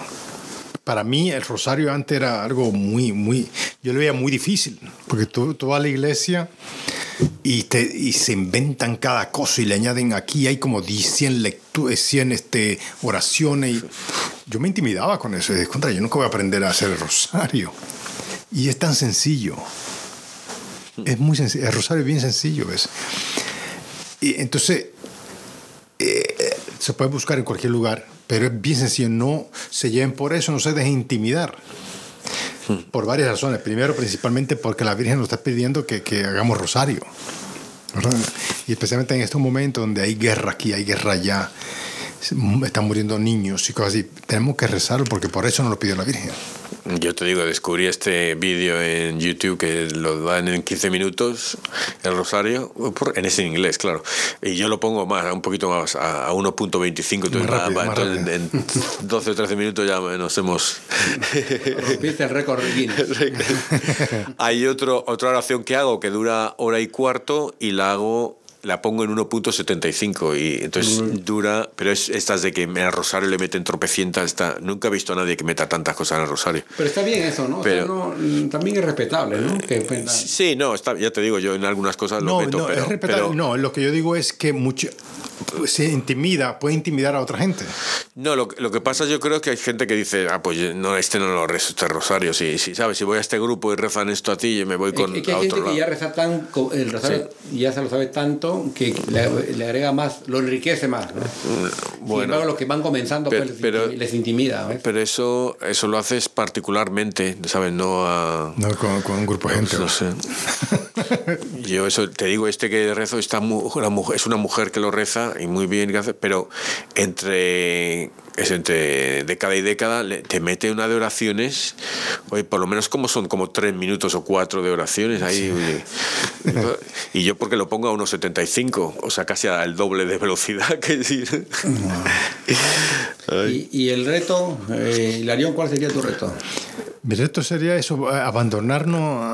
para mí el rosario antes era algo muy, muy, yo lo veía muy difícil, porque tú, tú vas a la iglesia y, te, y se inventan cada cosa y le añaden aquí, hay como 100 lecturas, 100 este, oraciones. Y yo me intimidaba con eso. Y contra, yo nunca voy a aprender a hacer el rosario. Y es tan sencillo. Es muy sencillo. El rosario es bien sencillo, ¿ves? Y entonces, eh, se puede buscar en cualquier lugar pero es bien sencillo, no se lleven por eso, no se dejen intimidar. Por varias razones. Primero, principalmente porque la Virgen nos está pidiendo que, que hagamos rosario. Y especialmente en estos momentos donde hay guerra aquí, hay guerra allá, están muriendo niños y cosas así. Tenemos que rezarlo porque por eso nos lo pidió la Virgen. Yo te digo, descubrí este vídeo en YouTube que lo dan en 15 minutos, el rosario, en ese inglés, claro. Y yo lo pongo más, un poquito más, a 1.25, entonces, en 12 o 13 minutos ya nos hemos... Rompiste el récord Hay otro, otra oración que hago que dura hora y cuarto y la hago la pongo en 1.75 y entonces dura, pero es estas de que el rosario le meten tropecientas, está, nunca he visto a nadie que meta tantas cosas en el rosario. Pero está bien eso, ¿no? Pero, también es respetable, ¿no? sí, no, está, ya te digo, yo en algunas cosas lo meto, no, pero, es respetable, no, lo que yo digo es que mucho, se intimida, puede intimidar a otra gente. No, lo, lo, que pasa yo creo que hay gente que dice, ah, pues no, este no lo rezo, este rosario, si, si sabes, si voy a este grupo y rezan esto a ti, y me voy con es que hay gente que ya reza tan, el rosario ya se lo sabe tanto que le, agrega más, lo enriquece más. ¿no? Bueno, los que van comenzando pues, les, intimida. Pero eso, eso lo haces particularmente, ¿sabes? No, a, no con, un grupo de gente. No, sé. Yo eso te digo, este que rezo está es una mujer que lo reza y muy bien, pero entre es entre década y década, te mete una de oraciones, oye, por lo menos como son como tres minutos o cuatro de oraciones ahí. y yo porque lo pongo a unos 75, o sea, casi al doble de velocidad que decir. ¿Y, ¿Y, el reto, eh, Hilarión, cuál sería tu reto? Mi reto sería eso, abandonarnos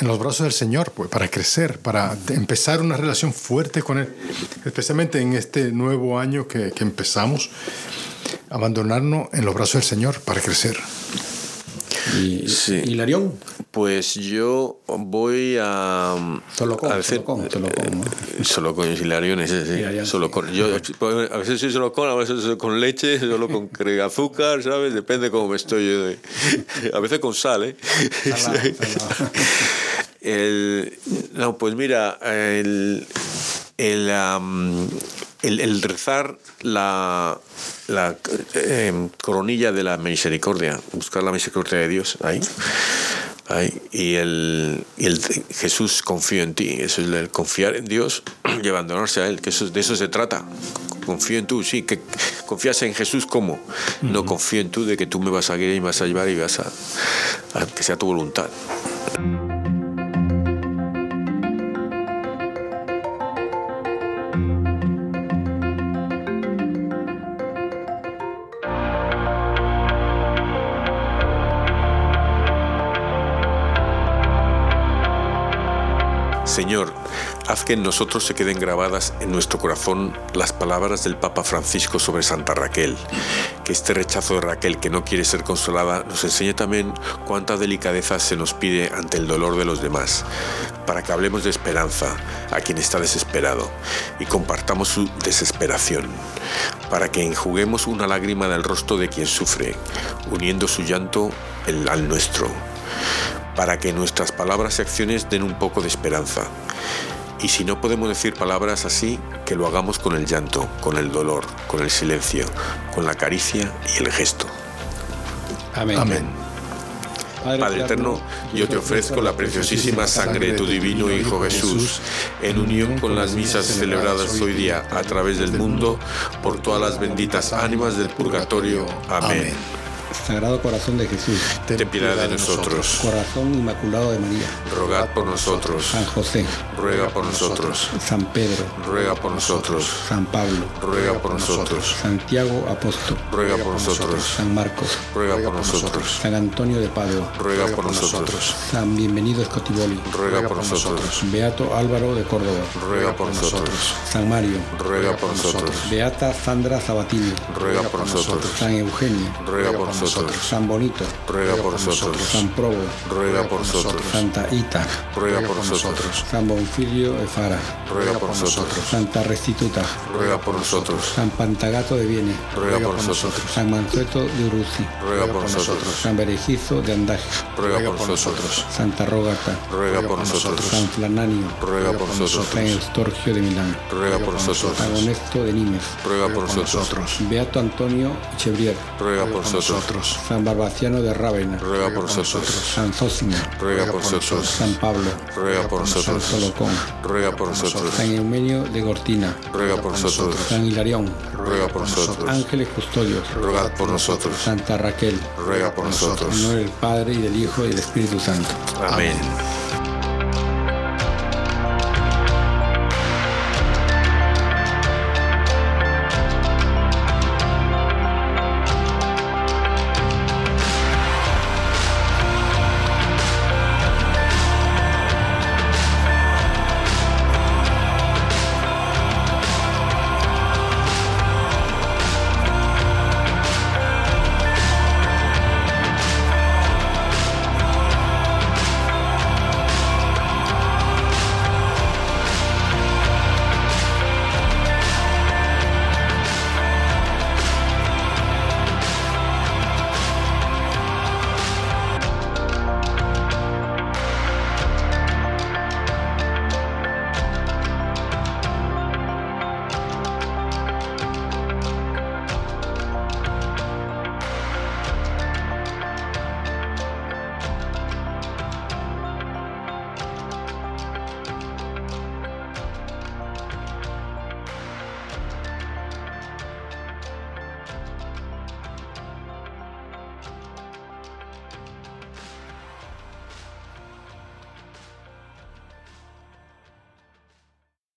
en los brazos del Señor, pues, para crecer, para empezar una relación fuerte con Él, especialmente en este nuevo año que, que empezamos, abandonarnos en los brazos del Señor para crecer. ¿Y, sí. Hilarión? Pues yo voy a. Solo con, a veces, solo con, solo con, ¿no? Solo con Hilarión, sí. solo con. Yo a veces soy solo con, a veces soy con leche, solo con azúcar, ¿sabes? Depende cómo me estoy yo. A veces con sal, ¿eh? El, no, pues mira, el, el, el, el rezar la, la em, coronilla de la misericordia, buscar la misericordia de Dios ahí. ahí y, el, y el Jesús confío en ti, eso es el confiar en Dios y abandonarse a Él, que eso, de eso se trata. Confío en tú, sí, que confías en Jesús como. No confío en tú de que tú me vas a guiar y me vas a llevar y vas a, a que sea tu voluntad. Señor, haz que en nosotros se queden grabadas en nuestro corazón las palabras del Papa Francisco sobre Santa Raquel. Que este rechazo de Raquel que no quiere ser consolada nos enseñe también cuánta delicadeza se nos pide ante el dolor de los demás, para que hablemos de esperanza a quien está desesperado y compartamos su desesperación, para que enjuguemos una lágrima del rostro de quien sufre, uniendo su llanto al nuestro para que nuestras palabras y acciones den un poco de esperanza. Y si no podemos decir palabras así, que lo hagamos con el llanto, con el dolor, con el silencio, con la caricia y el gesto. Amén. Amén. Padre eterno, yo te ofrezco la preciosísima sangre de tu divino Hijo Jesús, en unión con las misas celebradas hoy día a través del mundo, por todas las benditas ánimas del purgatorio. Amén. Sagrado Corazón de Jesús, ten piedad de nosotros. Corazón Inmaculado de María, rogad por nosotros. San José, ruega por nosotros. San Pedro, ruega por nosotros. San Pablo, ruega por nosotros. Santiago Apóstol, ruega por nosotros. San Marcos, ruega por nosotros. San Antonio de Padua, ruega por nosotros. San Bienvenido Escotiboli, ruega por nosotros. Beato Álvaro de Córdoba, ruega por nosotros. San Mario, ruega por nosotros. Beata Sandra Sabatini, ruega por nosotros. San Eugenio, ruega por nosotros. San Bonito, ruega por nosotros. San Probo, ruega por nosotros. Santa Ita, ruega por nosotros. San Bonfilio de Fara, ruega por nosotros. Santa Restituta, ruega por nosotros. San Pantagato de Viene, ruega por nosotros. San Mansueto de Uruzi, ruega por nosotros. San Berejizo de Andaje, ruega por nosotros. Santa Rógata, ruega por nosotros. San Flananio, ruega por nosotros. San Eustorgio de Milán, ruega por nosotros. San Honesto de Nimes, ruega por nosotros. Beato Antonio Chebrier, ruega por nosotros. San Barbaciano de Rávena, ruega por nosotros. San Zósimo, ruega por nosotros. San Pablo, ruega por nosotros. San Solocón, ruega por nosotros. San Eumenio de Gortina, ruega por nosotros. San Hilarión, ruega por nosotros. Ángeles Custodios, rogad por nosotros. Santa Raquel, ruega por nosotros. en nombre del Padre y del Hijo y del Espíritu Santo. Amén.